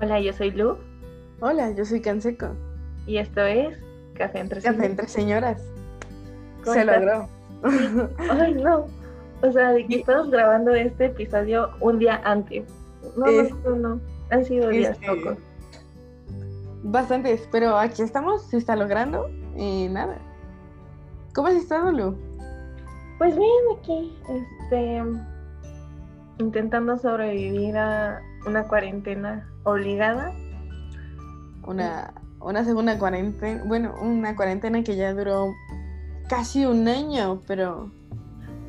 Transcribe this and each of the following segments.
Hola, yo soy Lu Hola, yo soy Canseco. y esto es Café entre Café Señores. entre señoras. ¿Cómo Se estás? logró. Ay, no. O sea, de que Y- estamos grabando este episodio un día antes. No, Es- no, no, no. Han sido días Este, locos. Bastantes, pero aquí estamos, se está logrando y nada. ¿Cómo has estado, Lu? Pues bien, aquí, este, intentando sobrevivir a una cuarentena obligada. Una, una segunda cuarentena, bueno, una cuarentena que ya duró casi un año, pero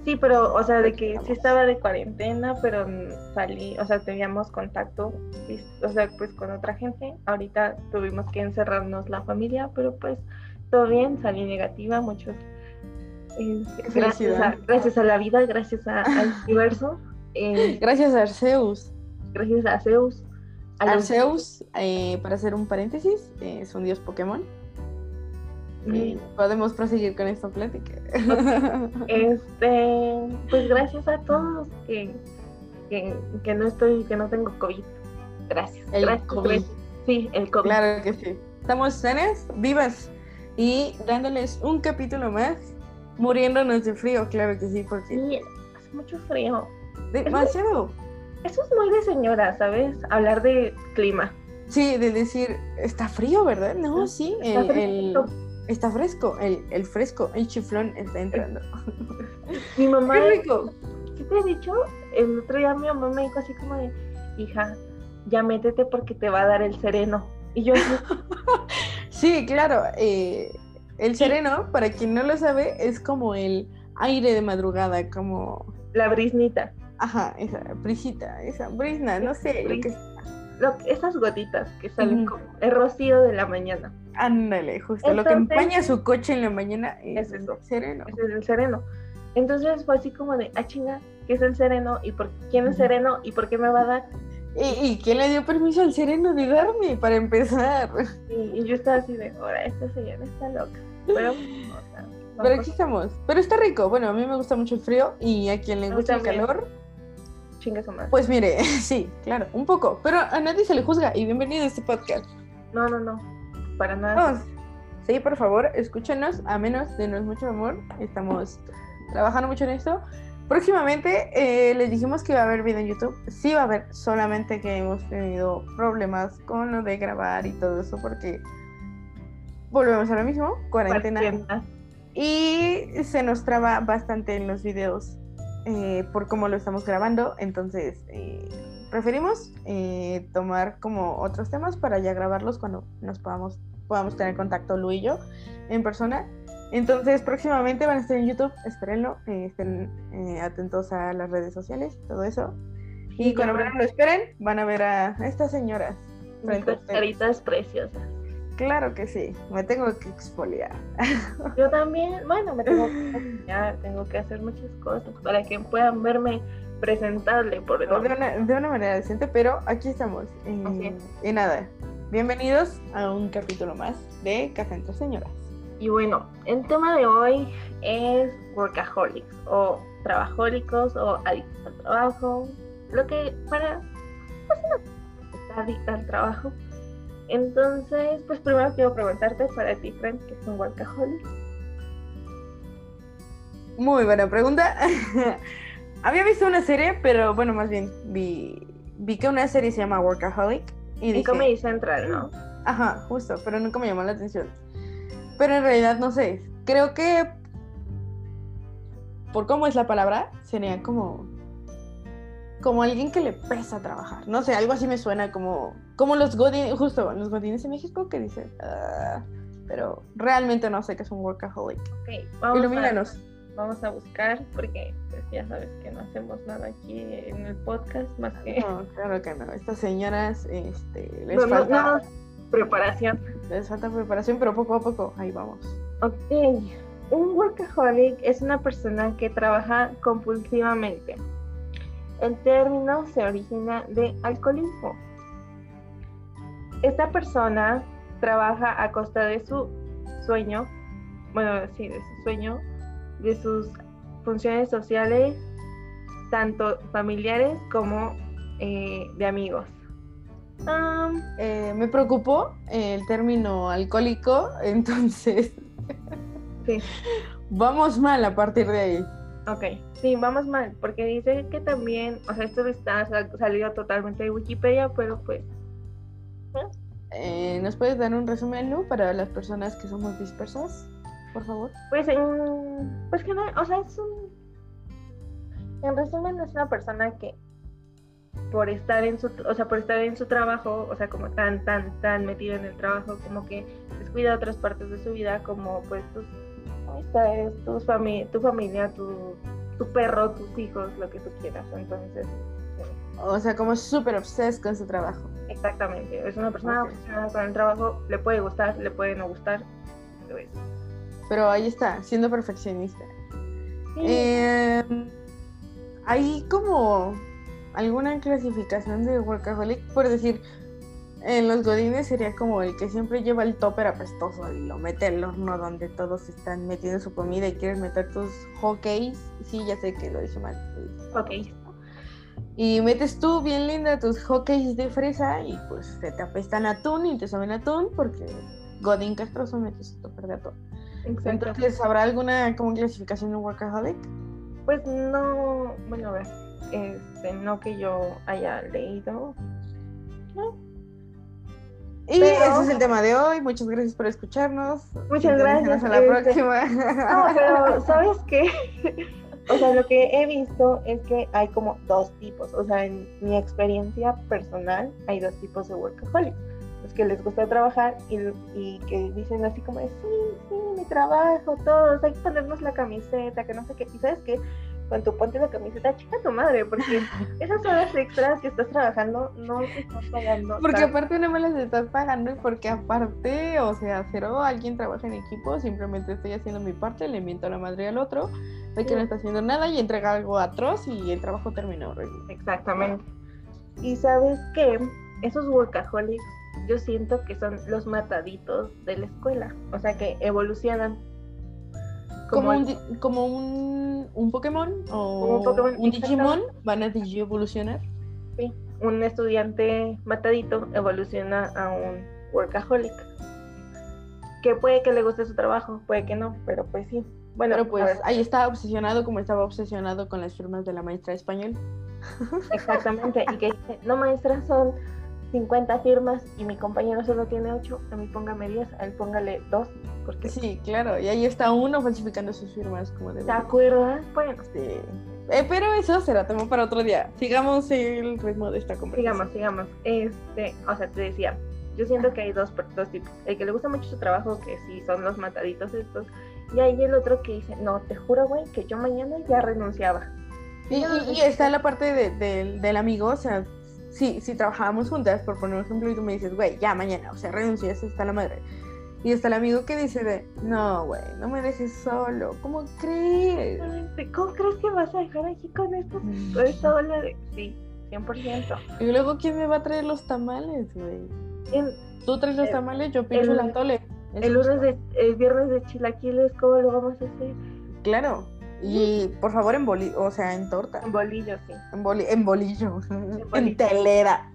Sí, pero, o sea, de que sí estaba de cuarentena, pero salí, o sea, teníamos contacto, o sea, pues con otra gente. Ahorita tuvimos que encerrarnos la familia, pero pues todo bien, salí negativa, muchos. eh, Qué gracias, a, gracias a la vida, gracias a- al universo, eh, gracias a Arceus. gracias a Zeus. Arceus, eh, para hacer un paréntesis, eh, es un dios Pokémon. Eh, podemos proseguir con esta plática. Este, pues gracias a todos que, que, que no estoy, que no tengo COVID. Gracias. El gracias, COVID. gracias. Sí, el COVID. Claro que sí. Estamos sanas, vivas y dándoles un capítulo más, muriéndonos de frío, claro que sí, porque Sí, hace mucho frío. demasiado. Eso es muy de señora, ¿sabes? Hablar de clima. Sí, de decir, está frío, ¿verdad? No, sí, Está el, está fresco, el, el fresco, el chiflón está entrando. Mi mamá, ¡Qué rico! ¿sí te he dicho? El otro día mi mamá me dijo así como de, hija, ya métete porque te va a dar el sereno. Y yo, Sí, claro, eh, el sereno, para quien no lo sabe, es como el aire de madrugada, como, la brisnita. Ajá, esa brisita, esa brisna, no sé, lo que Lo, esas gotitas que salen como el rocío de la mañana. Ándale, justo. lo que empaña su coche en la mañana es, Es eso. el sereno. Es el sereno. Entonces fue así como de, ah, chinga, ¿qué es el sereno? ¿Y por quién es sereno? ¿Y por qué me va a dar? ¿Y, y quién le dio permiso al sereno de darme para empezar? Y, y yo estaba así de, ahora esta señora está loca. Pero, o sea, son Pero aquí estamos. Pero está rico. Bueno, a mí me gusta mucho el frío y a quien le gusta el calor, chinga su madre. pues mire, sí, claro, un poco. Pero a nadie se le juzga y bienvenido a este podcast. No, no, no, para nada. Vamos. Sí, por favor, escúchenos, a menos denos mucho amor. Estamos trabajando mucho en esto. Próximamente eh, les dijimos que iba a haber video en YouTube. Sí va a haber, solamente que hemos tenido problemas con lo de grabar y todo eso porque volvemos a lo mismo, cuarentena. Cuarentena. Y se nos traba bastante en los videos eh, por cómo lo estamos grabando. Entonces eh, preferimos eh, tomar como otros temas para ya grabarlos cuando nos podamos, podamos tener contacto Lu y yo en persona. Entonces próximamente van a estar en YouTube, espérenlo, estén eh, atentos a las redes sociales, todo eso. Y cuando menos lo esperen, van a ver a estas señoras frente a Nuestras ustedes. caritas preciosas. Claro que sí, me tengo que exfoliar. Yo también, bueno, me tengo que maquillar, tengo que hacer muchas cosas para que puedan verme presentable por de una, de una manera decente, pero aquí estamos. Es. y nada, bienvenidos a un capítulo más de Café entre Señoras. Y bueno, el tema de hoy es workaholics o trabajólicos o adictos al trabajo, lo que para pues, no, adicta al trabajo. Entonces, pues primero quiero preguntarte para ti, Frank, ¿qué es un workaholic? Muy buena pregunta. Había visto una serie, pero bueno, más bien vi, vi que una serie se llama Workaholic. Y En dije, Comedy Central, ¿no? ajá, justo, pero nunca me llamó la atención. Pero en realidad no sé, creo que por cómo es la palabra, sería como como alguien que le pesa trabajar. No sé, algo así me suena como como los godines, justo los godines en México que dicen, "Ah", pero realmente no sé qué es un workaholic. Ok, vamos a, Ilumínanos. vamos a buscar porque pues, ya sabes que no hacemos nada aquí en el podcast más que No, claro que no. Estas señoras este, les, No, no, falta, no, preparación. les falta preparación, pero poco a poco, ahí vamos. Ok, un workaholic es una persona que trabaja compulsivamente. El término se origina de alcoholismo. Esta persona trabaja a costa de su sueño, bueno, sí, de su sueño, de sus funciones sociales, tanto familiares como eh, de amigos. Am, Eh, me preocupó el término alcohólico, entonces sí, vamos mal a partir de ahí. Ok. Sí, vamos mal, porque dice que también, o sea, esto está sal- salido totalmente de Wikipedia, pero pues, Eh, ¿Nos puedes dar un resumen, Lu, para las personas que somos dispersas, por favor? pues, en, pues que no, o sea, es un, en resumen es una persona que por estar en su, o sea, por estar en su trabajo, o sea, como tan, tan, tan metido en el trabajo, como que descuida otras partes de su vida, como pues tus amistades, tus fami tu familia, tu, tu perro, tus hijos, lo que tú quieras. Entonces, O sea, como súper obses con su trabajo. exactamente, es una persona obsesionada con el trabajo, le puede gustar, le puede no gustar. lo es. Pero ahí está, siendo perfeccionista. Sí, Eh, hay como alguna clasificación de workaholic, por decir, en los godines sería como el que siempre lleva el topper apestoso y lo mete al horno donde todos están metiendo su comida y quieres meter tus hotcakes. Sí, ya sé que lo dije mal. ok. Y metes tú bien linda tus hotcakes de fresa y pues se te apestan atún y te saben atún porque godín castroso mete su topper de atún. Exacto. Entonces, ¿habrá alguna como clasificación de workaholic? Pues no, bueno, a ver, este, no que yo haya leído. No, Y Pero- ese es el tema de hoy. Muchas gracias por escucharnos. Muchas gracias, Sintonízanos a la próxima. No, pero ¿sabes qué? O sea, lo que he visto es que hay como dos tipos. O sea, en mi experiencia personal hay dos tipos de workaholics. Los que les gusta trabajar y, y que dicen así como de, sí, sí, mi trabajo, todos, hay que ponernos la camiseta, que no sé qué. Y sabes qué, cuando tú ponte la camiseta, chica tu madre, porque esas horas extras que estás trabajando no te estás pagando. Porque aparte no me las estás pagando y porque aparte, o sea, cero alguien trabaja en equipo, simplemente estoy haciendo mi parte, le miento a la madre al otro, de que no está haciendo nada y entrega algo atroz y el trabajo terminó horrible. Exactamente. Y sabes que esos workaholics yo siento que son los mataditos de la escuela, o sea que evolucionan. Como, un, como un, un Pokémon o Como un Pokémon, un Digimon, van a digievolucionar. sí, un estudiante matadito evoluciona a un workaholic. Que puede que le guste su trabajo, puede que no, pero pues sí. Bueno, Pero pues ahí está obsesionado como estaba obsesionado con las firmas de la maestra español. exactamente. Y que dice, no maestra, son 50 firmas y mi compañero solo tiene 8, a mí póngame 10, a él póngale 2, porque Sí, claro, y ahí está uno falsificando sus firmas como de ¿te acuerdas? Bueno, Sí. Eh, pero eso será tema para otro día. Sigamos el ritmo de esta conversación. sigamos, sigamos. Este, o sea, te decía, yo siento que hay dos, dos tipos. El que le gusta mucho su trabajo, que sí son los mataditos estos, y hay el otro que dice, no, te juro, güey, que yo mañana ya renunciaba. Y, y- y está la parte de- del amigo, o sea, si, si trabajábamos juntas, por poner un ejemplo, y tú me dices, güey, ya mañana, o sea, renuncias, está la madre. Y está el amigo que dice de, no, güey, no me dejes solo, ¿cómo crees? ¿Cómo crees que vas a dejar aquí con esta ola de...? Sí, 100%. Y luego, ¿quién me va a traer los tamales, güey? Tú traes los tamales, yo pincho el- el atole. el lunes es- de, el viernes de chilaquiles, ¿cómo lo vamos a hacer? Claro. Y por favor, en boli, o sea, en torta. En bolillo, sí. En, boli- en bolillo. en telera.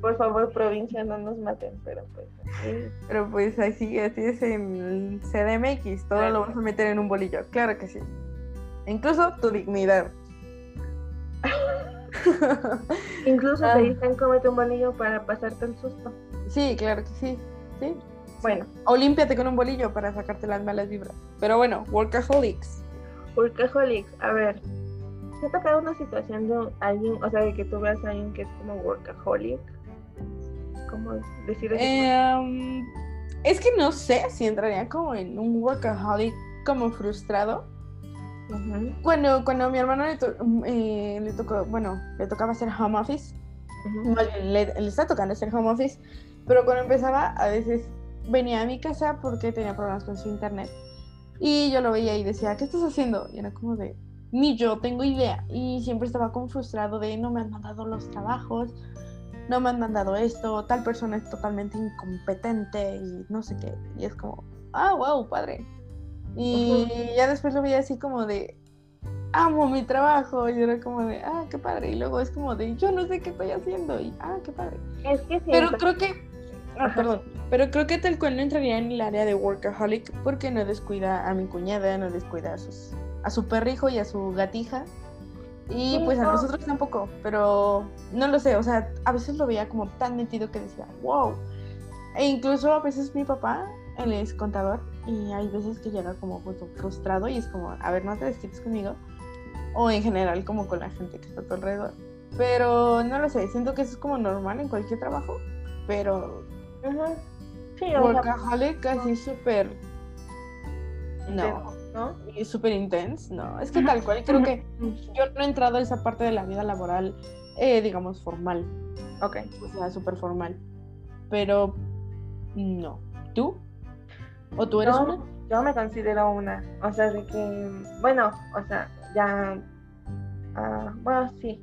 Por favor, provincia, no nos maten, pero pues... Pero pues así, así es en CDMX, todo lo vas a meter en un bolillo, claro que sí. Incluso tu dignidad. Incluso Ah. te dicen cómete un bolillo para pasarte el susto. sí, claro que sí. Sí. Bueno, O límpiate con un bolillo para sacarte las malas vibras. Pero bueno, workaholics. Workaholics, a ver, ¿te ha tocado una situación de alguien, o sea, de que tú veas a alguien que es como workaholic? ¿Cómo decir eso? Eh, um, es que no sé si entraría como en un workaholic como frustrado. Cuando, cuando a mi hermano le, to- eh, le tocó, bueno, le tocaba hacer home office, ujú. más bien, le, le está tocando hacer home office, pero cuando empezaba a veces venía a mi casa porque tenía problemas con su internet. Y yo lo veía y decía, ¿qué estás haciendo? Y era como de, ni yo tengo idea. Y siempre estaba como frustrado de, no me han mandado los trabajos, no me han mandado esto, tal persona es totalmente incompetente y no sé qué. Y es como, ah, wow, padre. Y ya después lo veía así como de, amo mi trabajo. Y era como de, ah, qué padre. Y luego es como de, yo no sé qué estoy haciendo. Y, ah, qué padre. Es que sí. Pero creo que, ah, perdón, pero creo que tal cual no entraría en el área de workaholic porque no descuida a mi cuñada, no descuida a, sus, a su perrijo y a su gatija. Y Sí, pues a no. nosotros tampoco, pero no lo sé, o sea, a veces lo veía como tan metido que decía, wow. E incluso a veces mi papá, él es contador, y hay veces que llega como justo frustrado y es como, a ver, no te desquites conmigo, o en general como con la gente que está a tu alrededor. Pero no lo sé, siento que eso es como normal en cualquier trabajo, pero Ujú. Sí, o sea, workaholic así súper... No, intenso, ¿no? y súper intense, no, es que tal cual, creo que yo no he entrado a esa parte de la vida laboral, eh, digamos, formal, Ok. o sea, súper formal. Pero no. ¿Tú? ¿O tú eres una? Yo me considero una. O sea, de que, bueno, o sea, ya. ah, bueno, sí.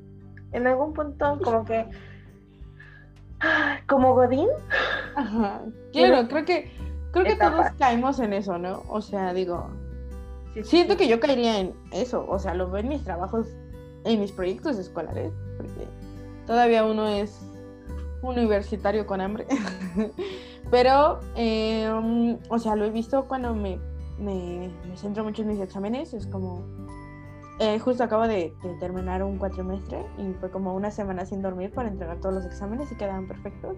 En algún punto, como que. Como Godín. Ajá. Claro, creo que creo que todos caemos en eso, ¿no? O sea, digo, sí, siento sí. que yo caería en eso, o sea, lo veo en mis trabajos, en mis proyectos escolares, porque todavía uno es universitario con hambre. Pero, eh, um, o sea, lo he visto cuando me, me, me centro mucho en mis exámenes, es como, eh, justo acabo de, terminar un cuatrimestre y fue como una semana sin dormir para entregar todos los exámenes y quedaban perfectos.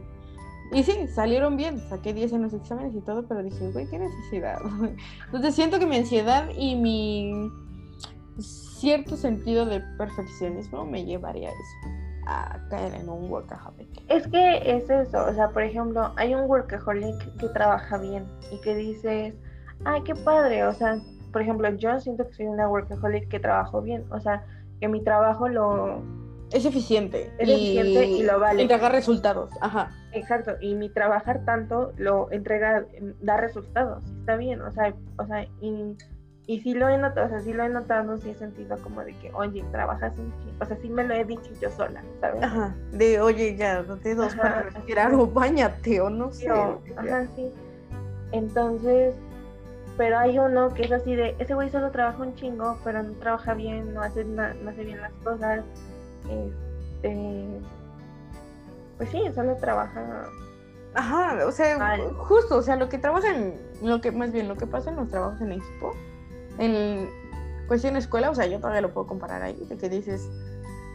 Y sí, salieron bien, saqué 10 en los exámenes y todo, pero dije, güey, qué necesidad. Entonces siento que mi ansiedad y mi cierto sentido de perfeccionismo me llevaría a eso, a caer en un workaholic. Es que es eso. O sea, por ejemplo, hay un workaholic que trabaja bien y que dices, ay, qué padre. O sea, por ejemplo, yo siento que soy una workaholic que trabajo bien. O sea, que mi trabajo lo. Es eficiente. Es eficiente y lo vale. Entregar resultados, ajá. Exacto, y mi trabajar tanto lo entrega, da resultados, está bien, o sea, o sea, y, y sí lo he notado, o sea, sí lo he notado, sí he sentido como de que, oye, trabajas un o sea, sí me lo he dicho yo sola, ¿sabes? Ajá. De, oye, ya, date dos Ajá, para respirar es. o bañate o no sé. Ajá, sí. Entonces, pero hay uno que es así de, ese güey solo trabaja un chingo, pero no trabaja bien, no hace, na- no hace bien las cosas, este, pues sí, solo trabaja Ajá, o sea, Mal. justo, o sea, lo que trabaja en, lo que, más bien, lo que pasa en los trabajos en equipo, en cuestión escuela, o sea, yo todavía lo puedo comparar ahí, de que dices,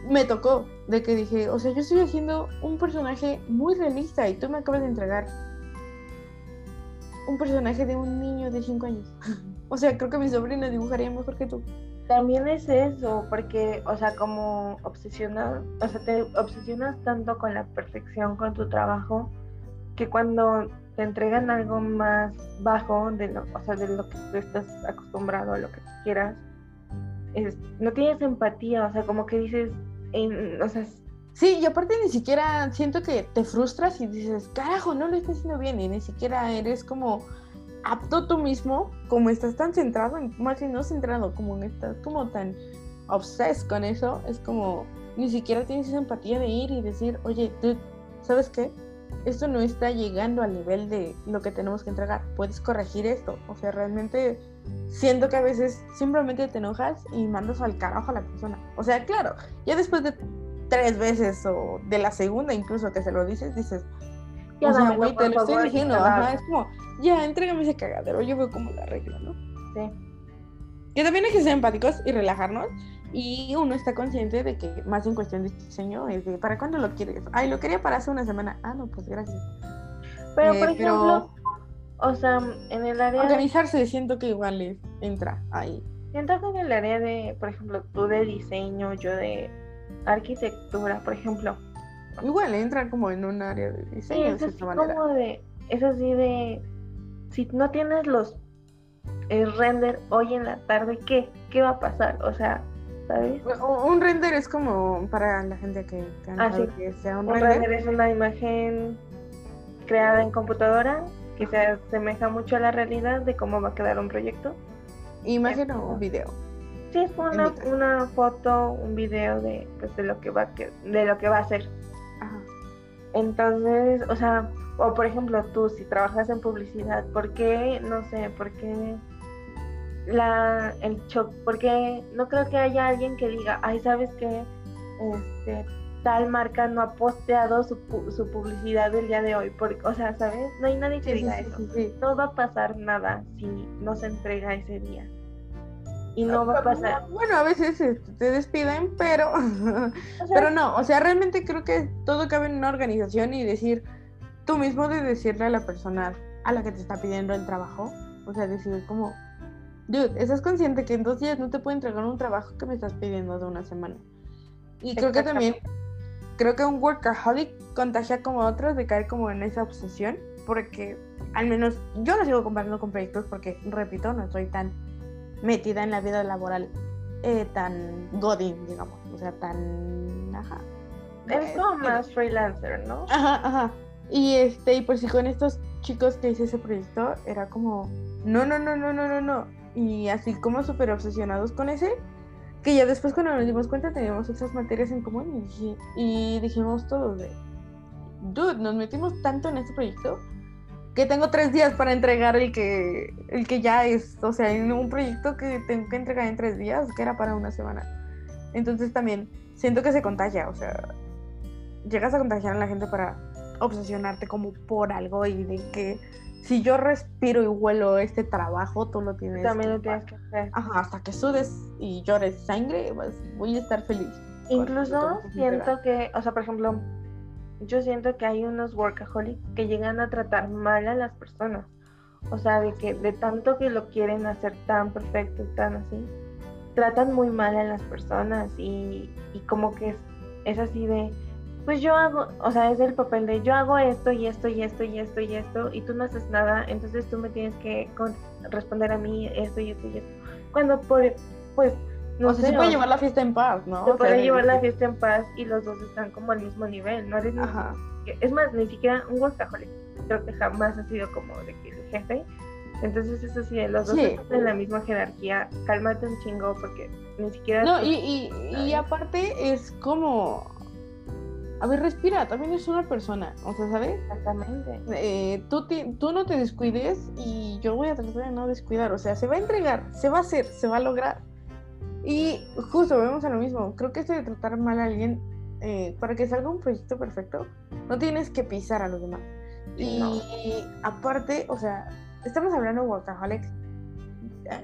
me tocó, de que dije, o sea, yo estoy haciendo un personaje muy realista y tú me acabas de entregar un personaje de un niño de 5 años. O sea, creo que mi sobrina dibujaría mejor que tú. También es eso, porque, o sea, como obsesionado, o sea, te obsesionas tanto con la perfección, con tu trabajo, que cuando te entregan algo más bajo de lo, o sea, de lo que tú estás acostumbrado a lo que quieras, es- no tienes empatía, o sea, como que dices, en- o sea, Sí, y aparte ni siquiera siento que te frustras y dices, carajo, no lo estás haciendo bien, y ni siquiera eres como apto tú mismo, como estás tan centrado, en, más bien no centrado, como estás como tan obsessed con eso, es como ni siquiera tienes esa empatía de ir y decir, oye, dude, ¿sabes qué? Esto no está llegando al nivel de lo que tenemos que entregar, puedes corregir esto, o sea, realmente siento que a veces simplemente te enojas y mandas al carajo a la persona, o sea, claro, ya después de tres veces o de la segunda incluso que se lo dices, dices, ya o sea, güey, te lo estoy diciendo, ajá, es como, ya, entrégame ese cagadero, yo veo cómo la arreglo, ¿no? Sí. Que también hay que ser empáticos y relajarnos y uno está consciente de que más en cuestión de diseño es de, ¿para cuándo lo quieres? Ay, lo quería para hace una semana, ah, no, pues gracias. Pero, Eh, por pero- ejemplo, o sea, en el área de... Organizarse siento que igual es- entra ahí. Siento que en el área de, por ejemplo, tú de diseño, yo de arquitectura, por ejemplo, Igual entra como en un área de Sí, diseño de es así cierta manera. como de, es así de, si no tienes los el render hoy en la tarde, ¿qué? ¿Qué va a pasar? O sea, ¿sabes? Un render es como para la gente que, que Ah, sí. que sea un Un render. render es una imagen creada en computadora que se asemeja mucho a la realidad de cómo va a quedar un proyecto. Imagen o video. Sí, como una, una foto, un video de, pues, de lo que va que- de lo que va a ser. Ajá. Entonces, o sea, o por ejemplo tú, si trabajas en publicidad, ¿por qué, no sé, por qué la, el shock, porque no creo que haya alguien que diga, ay, ¿sabes qué? Este, tal marca no ha posteado su, su publicidad del día de hoy, porque, o sea, ¿sabes? No hay nadie que diga eso. no va a pasar nada si no se entrega ese día. Y no va a pasar. Bueno, a veces este, te despiden, pero, pero no, o sea, realmente creo que todo cabe en una organización y decir, tú mismo de decirle a la persona a la que te está pidiendo el trabajo, o sea, decir como, dude, ¿estás consciente que en dos días no te puedo entregar un trabajo que me estás pidiendo de una semana? Y creo que también, creo que un workaholic contagia como a otros de caer como en esa obsesión, porque al menos yo no sigo comparando con proyectos porque, repito, no estoy tan metida en la vida laboral eh, tan godin, digamos, o sea, tan... Ajá. Es como más freelancer, ¿no? Ajá, ajá. Y este, y pues sí, con estos chicos que hice ese proyecto, era como, no, no, no, no, no, no, no. Y así como súper obsesionados con ese, que ya después cuando nos dimos cuenta teníamos otras materias en común y, y dijimos todos de, dude, nos metimos tanto en este proyecto que tengo tres días para entregar el que, el que ya es, o sea, en un proyecto que tengo que entregar en tres días, que era para una semana. Entonces también siento que se contagia, o sea, llegas a contagiar a la gente para obsesionarte como por algo y de que si yo respiro y huelo este trabajo, tú lo tienes. También lo tienes que hacer. Ajá, hasta que sudes y llores sangre, pues voy a estar feliz. Incluso siento que, o sea, por ejemplo, yo siento que hay unos workaholics que llegan a tratar mal a las personas. O sea, de que de tanto que lo quieren hacer tan perfecto tan así, tratan muy mal a las personas y, y como que es, es así de, pues yo hago, o sea, es el papel de yo hago esto y esto y esto y esto y esto y tú no haces nada, entonces tú me tienes que responder a mí esto y esto y esto. Cuando por, pues no sé, se puede llevar la fiesta en paz, ¿no? Se puede llevar la fiesta en paz y los dos están como al mismo nivel, ¿no? Eres es más, ni siquiera un workaholic. Creo que jamás ha sido como de que el jefe. Entonces, eso sí, los dos están en la misma jerarquía. Cálmate un chingo porque ni siquiera. No, y, y, y aparte es como. A ver, respira, también es una persona, o sea, ¿sabes? Exactamente. Eh, tú, tú no te descuides y yo voy a tratar de no descuidar, o sea, se va a entregar, se va a hacer, se va a lograr. Y justo vemos a lo mismo. Creo que esto de tratar mal a alguien, eh, para que salga un proyecto perfecto, no tienes que pisar a los demás. Y aparte, o sea, estamos hablando de workaholics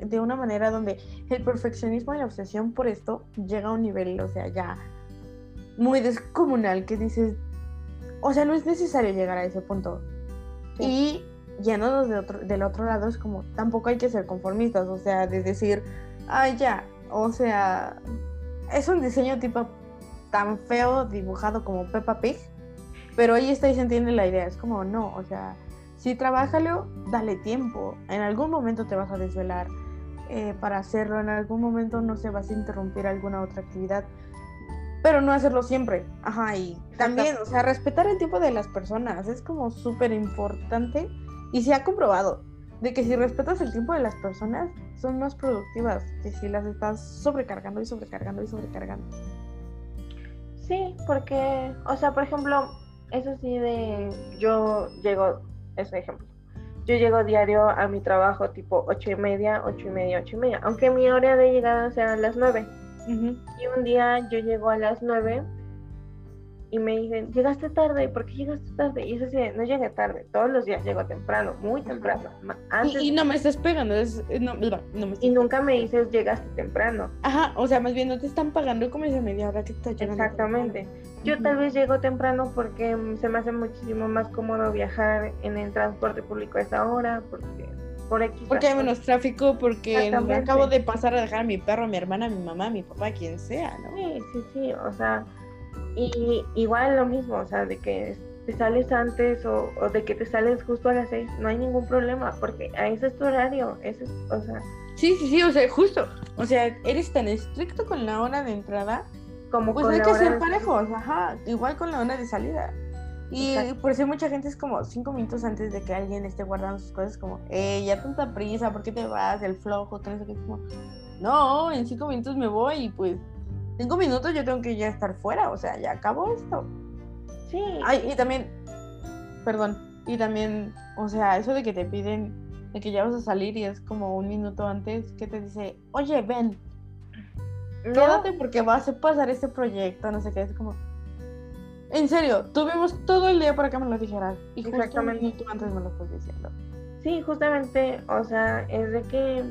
de una manera donde el perfeccionismo y la obsesión por esto llega a un nivel, o sea, ya muy descomunal que dices, o sea, no es necesario llegar a ese punto. Y yéndonos de otro, del otro lado es como, tampoco hay que ser conformistas, o sea, de decir, ay, ya, o sea, es un diseño tipo tan feo dibujado como Peppa Pig, pero ahí está y se entiende la idea. Es como, no, o sea, sí, trabájalo, dale tiempo. En algún momento te vas a desvelar eh, para hacerlo, en algún momento no se vas a interrumpir alguna otra actividad, pero no hacerlo siempre. Ajá, y también, o sea, respetar el tiempo de las personas es como súper importante y se ha comprobado de que si respetas el tiempo de las personas, son más productivas que si las estás sobrecargando y sobrecargando y sobrecargando. Sí, porque, o sea, por ejemplo, eso sí de, yo llego, ese ejemplo, yo llego diario a mi trabajo tipo ocho y media, ocho y media, ocho y media, aunque mi hora de llegada sea a las nueve. Y un día yo llego a las nueve y me dicen, llegaste tarde, ¿por qué llegaste tarde? Y eso sí, no llegué tarde, todos los días llego temprano, muy temprano. y, no me estás pegando, es, no, y nunca me dices, llegaste temprano. Ajá, o sea, más bien no te están pagando como esa media hora que estás llegando. Exactamente. Yo tal vez llego temprano porque se me hace muchísimo más cómodo viajar en el transporte público a esa hora, porque por aquí. Porque hay menos tráfico, porque me acabo de pasar a dejar a mi perro, a mi hermana, a mi mamá, a mi papá, quien sea, ¿no? Sí, sí, sí, o sea y igual lo mismo, o sea, de que te sales antes o, de que te sales justo a las seis, no hay ningún problema, porque a ese es tu horario, ese es, o sea... Sí, sí, sí, o sea, justo, o sea, eres tan estricto con la hora de entrada, como pues hay que ser parejos, ajá, igual con la hora de salida. Y por eso mucha gente es como cinco minutos antes de que alguien esté guardando sus cosas, como, eh, ya tanta prisa, ¿por qué te vas? El flojo, todo eso que es como, no, en cinco minutos me voy y pues cinco minutos yo tengo que ya estar fuera, o sea, ya acabó esto. Sí. Ay, y también, perdón, y también, o sea, eso de que te piden de que ya vas a salir y es como un minuto antes que te dice, oye, ven, quédate porque vas a pasar este proyecto, no sé qué, es como... En serio, tuvimos todo el día para que me lo dijeras y justo Exactamente. un minuto antes me lo estás diciendo. Sí, justamente, o sea, es de que,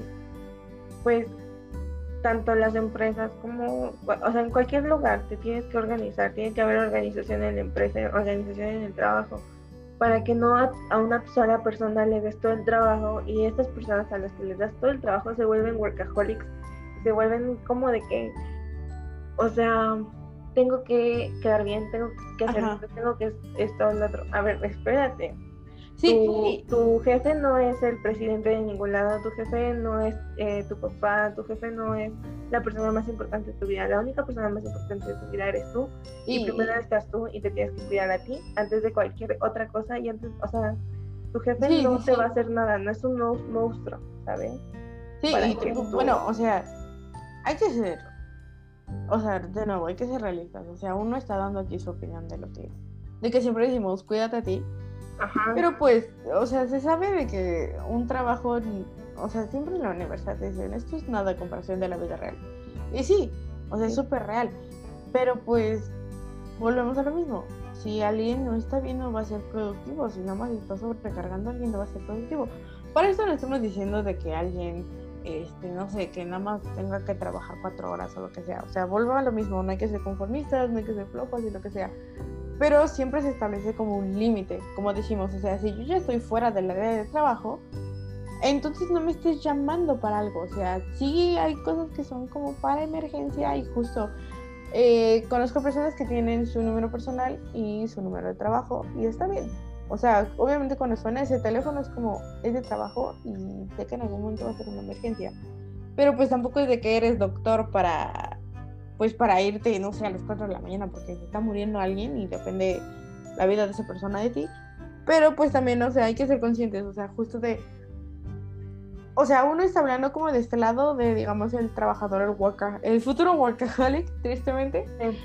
pues, tanto las empresas como, o sea, en cualquier lugar te tienes que organizar, tiene que haber organización en la empresa, organización en el trabajo, para que no a, una sola persona le des todo el trabajo y estas personas a las que les das todo el trabajo se vuelven workaholics, se vuelven como de que, o sea, tengo que quedar bien, tengo que hacer Ajá. esto, tengo que esto, lo otro. A ver, espérate, Sí, tu, tu jefe no es el presidente de ningún lado, tu jefe no es eh, tu papá, tu jefe no es la persona más importante de tu vida, la única persona más importante de tu vida eres tú y, y, primero estás tú y te tienes que cuidar a ti antes de cualquier otra cosa y antes, o sea, tu jefe Sí, no te va a hacer nada, no es un mo- monstruo, ¿sabes? Sí, y tú- bueno, o sea, hay que ser, o sea, de nuevo, hay que ser realistas. O sea, uno está dando aquí su opinión de lo que, de que siempre decimos, cuídate a ti. Ajá. Pero pues, o sea, se sabe de que un trabajo, o sea, siempre en la universidad te dicen, esto es nada a comparación de la vida real. Y sí, o sea, es súper real. Pero pues, volvemos a lo mismo. Si alguien no está bien, no va a ser productivo. Si nada más está sobrecargando a alguien, no va a ser productivo. Para esto no estamos diciendo de que alguien, este, no sé, que nada más tenga que trabajar cuatro horas o lo que sea. O sea, vuelva a lo mismo. No hay que ser conformistas, no hay que ser flojos y lo que sea. Pero siempre se establece como un límite, como decimos. O sea, si yo ya estoy fuera del área de trabajo, entonces no me estés llamando para algo. O sea, sí hay cosas que son como para emergencia y justo eh, conozco personas que tienen su número personal y su número de trabajo y está bien. O sea, obviamente cuando suena ese teléfono es como, es de trabajo y sé que en algún momento va a ser una emergencia. Pero pues tampoco es de que eres doctor para, pues para irte, no sé, a las 4 de la mañana porque se está muriendo alguien y depende la vida de esa persona de ti. Pero pues también, o sea, hay que ser conscientes, o sea, justo de... O sea, uno está hablando como de este lado de, digamos, el trabajador, el worker, el futuro workaholic, tristemente. Sí.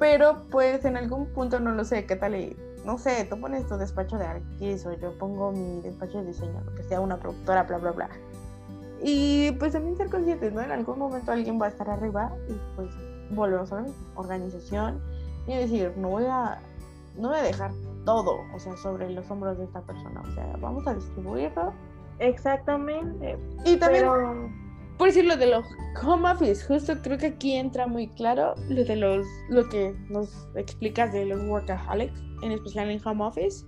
Pero pues en algún punto no lo sé, ¿qué tal? Y, no sé, tú pones tu despacho de arquis o yo pongo mi despacho de diseño, lo que sea, una productora, bla, bla, bla. Y pues también ser conscientes, ¿no? En algún momento alguien va a estar arriba y pues volvemos a la organización y decir, no voy a, no voy a dejar todo, o sea, sobre los hombros de esta persona, o sea, vamos a distribuirlo. Exactamente. Y también, Pero por decir lo de los home office, justo creo que aquí entra muy claro lo de los, lo que nos explicas de los workaholics, en especial en home office,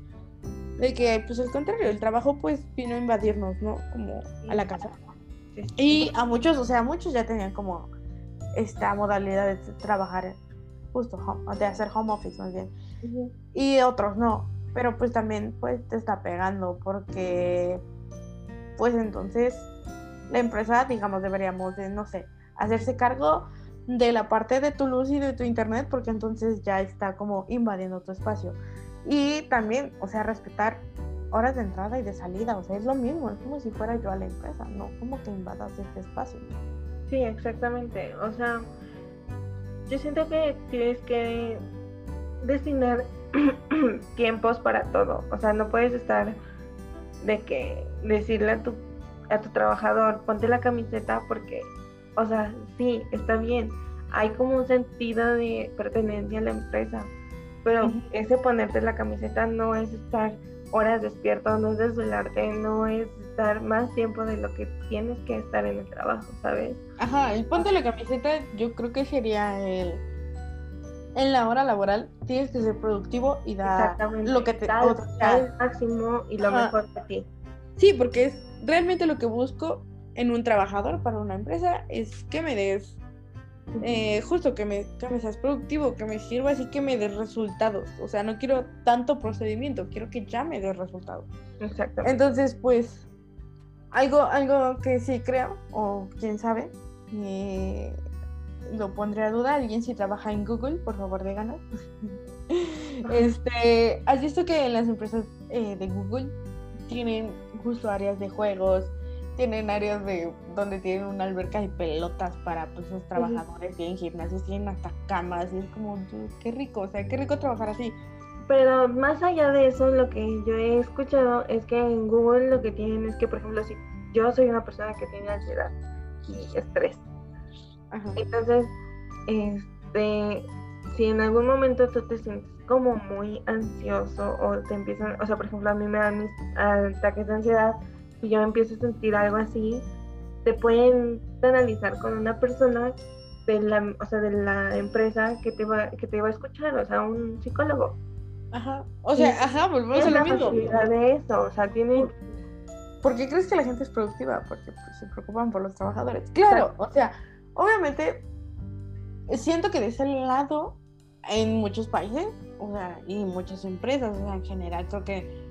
de que pues al contrario, el trabajo pues vino a invadirnos, ¿no? Como a la casa. sí, Y a muchos, o sea, muchos ya tenían como esta modalidad de trabajar justo, home- de hacer home office más bien. Y otros no. Pero pues también pues te está pegando porque pues entonces la empresa, digamos, deberíamos de, no sé, hacerse cargo de la parte de tu luz y de tu internet porque entonces ya está como invadiendo tu espacio. Y también, o sea, respetar horas de entrada y de salida, o sea, es lo mismo, es como si fuera yo a la empresa, no como que invadas este espacio. Sí, exactamente. O sea, yo siento que tienes que destinar tiempos para todo. O sea, no puedes estar de que decirle a tu, a tu trabajador, ponte la camiseta porque, o sea, sí, está bien. Hay como un sentido de pertenencia a la empresa. Pero ese ponerte la camiseta no es estar horas despierto, no es desvelarte, no es estar más tiempo de lo que tienes que estar en el trabajo, ¿sabes? Ajá, el ponte la camiseta yo creo que sería el... En la hora laboral tienes que ser productivo y dar lo que te... Dar el máximo y lo Ajá. mejor de ti. Sí, porque es realmente lo que busco en un trabajador para una empresa es que me des, eh, justo que me, que me seas productivo, que me sirvas y que me des resultados. O sea, no quiero tanto procedimiento, quiero que ya me des resultados. Exactamente. Entonces, pues, algo, algo que sí creo, o quién sabe, eh, lo pondré a duda. Alguien si trabaja en Google, por favor, díganos. este, ¿has visto que en las empresas eh, de Google tienen justo áreas de juegos? Tienen áreas de donde tienen una alberca de pelotas para pues, sus trabajadores, tienen gimnasios, tienen hasta camas, y es como, "Dude, qué rico, o sea, qué rico trabajar así. Pero más allá de eso, lo que yo he escuchado es que en Google lo que tienen es que, por ejemplo, si yo soy una persona que tiene ansiedad y estrés, entonces, este, si en algún momento tú te sientes como muy ansioso o te empiezan, o sea, por ejemplo, a mí me dan mis ataques de ansiedad y yo empiezo a sentir algo así, te pueden analizar con una persona de la, o sea, de la empresa que te va, que te va a escuchar, o sea, un psicólogo. Ajá, o sea, ajá, volvemos a lo mismo. de eso, o sea, tiene... ¿Por qué crees que la gente es productiva? Porque pues, se preocupan por los trabajadores. Claro, o sea, obviamente siento que de ese lado en muchos países, o sea, y muchas empresas, o sea, en general, creo que,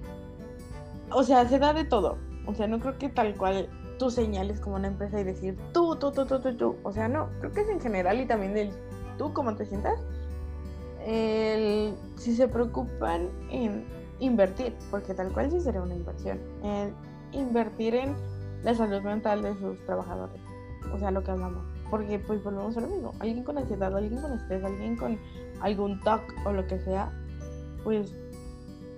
o sea, se da de todo. O sea, no creo que tal cual tú señales como una empresa y decir tú, tú, tú, tú, tú, tú. O sea, no, creo que es en general y también del tú, cómo te sientas. Si se preocupan en invertir, porque tal cual sí sería una inversión, en invertir en la salud mental de sus trabajadores. O sea, lo que hablamos. Porque pues volvemos a lo mismo. Alguien con ansiedad, alguien con estrés, alguien con algún TOC o lo que sea, pues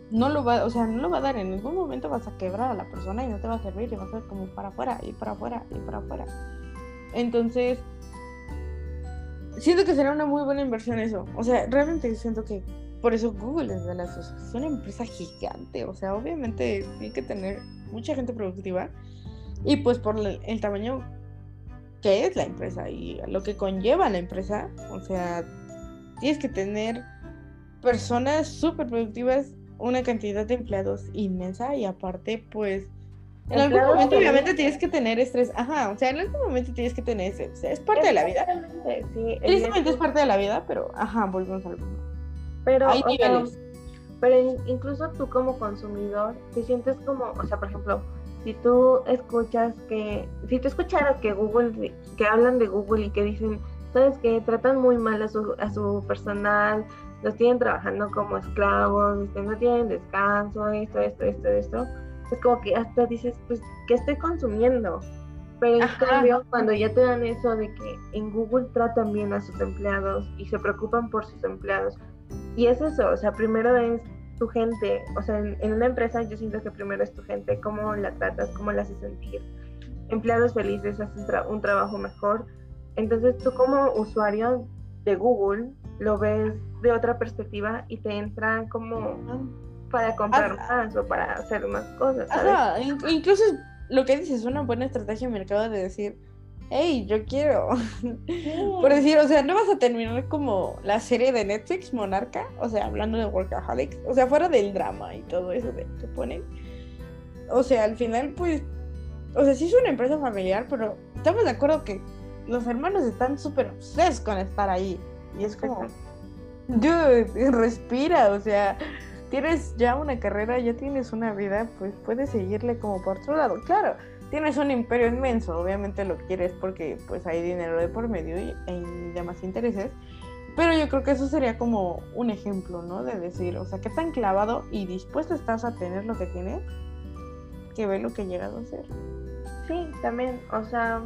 no lo va, o sea, no lo va a dar. En ningún momento vas a quebrar a la persona y no te va a servir y va a ser como para afuera y para afuera y para afuera. Entonces, siento que será una muy buena inversión eso. O sea, realmente siento que por eso Google es, de las, es una empresa gigante. O sea, obviamente tiene que tener mucha gente productiva. Y pues por el tamaño qué es la empresa y lo que conlleva la empresa. O sea, tienes que tener personas súper productivas, una cantidad de empleados inmensa y aparte, pues, en algún momento obviamente tienes que tener estrés. Ajá, o sea, en algún momento tienes que tener estrés. Es parte de la vida. Sí, es parte de la vida, pero, ajá, volvemos al mismo. Pero, Hay niveles. pero incluso tú como consumidor te sientes como, o sea, por ejemplo, si tú escuchas que, si tú escucharas que Google, que hablan de Google y que dicen, sabes que tratan muy mal a su, a su personal, los tienen trabajando como esclavos, no tienen descanso, esto, esto, esto, esto, es como que hasta dices, pues, ¿qué estoy consumiendo? Pero en cambio, cuando ya te dan eso de que en Google tratan bien a sus empleados y se preocupan por sus empleados, y es eso, o sea, primero es tu gente, o sea, en, una empresa yo siento que primero es tu gente, cómo la tratas, cómo la haces sentir. Empleados felices hacen un trabajo mejor. Entonces tú como usuario de Google lo ves de otra perspectiva y te entra como para comprar más o para hacer más cosas. ¿sabes? incluso lo que dices es una buena estrategia de mercado de decir, hey, yo quiero. Por decir, o sea, no vas a terminar como la serie de Netflix, Monarca, o sea, hablando de Workaholics, o sea, fuera del drama y todo eso de que ponen. O sea, al final, pues, o sea, sí es una empresa familiar, pero estamos de acuerdo que los hermanos están súper obsesos con estar ahí. Y es como, dude, respira, o sea, tienes ya una carrera, ya tienes una vida, pues puedes seguirle como por otro lado. Claro, tienes un imperio inmenso, obviamente lo quieres porque pues hay dinero de por medio y demás intereses, pero yo creo que eso sería como un ejemplo, ¿no? De decir, o sea, qué tan clavado y dispuesto estás a tener lo que tienes, que ve lo que he llegado a ser. Sí, también, o sea,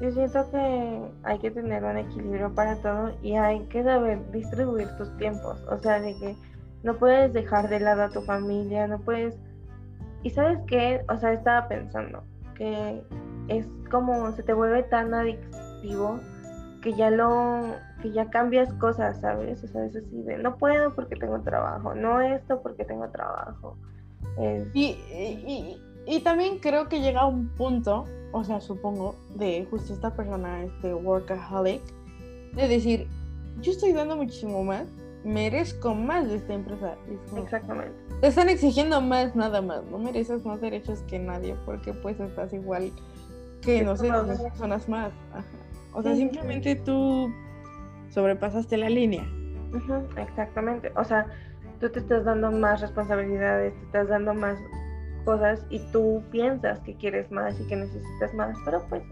yo siento que hay que tener un equilibrio para todo y hay que saber distribuir tus tiempos, o sea, de que no puedes dejar de lado a tu familia, no puedes y sabes qué, o sea, estaba pensando que es como se te vuelve tan adictivo que ya lo, que ya cambias cosas, ¿sabes? O sea, es así de, no puedo porque tengo trabajo, no esto porque tengo trabajo. Y, y, también creo que llega un punto, o sea, supongo, de justo esta persona, este workaholic, de decir, yo estoy dando muchísimo más, merezco más de esta empresa. Exactamente. Te están exigiendo más, nada más. No mereces más derechos que nadie porque pues estás igual que, no sé, dos personas más. O sea, simplemente tú sobrepasaste la línea. exactamente. O sea, tú te estás dando más responsabilidades, te estás dando más cosas y tú piensas que quieres más y que necesitas más, pero pues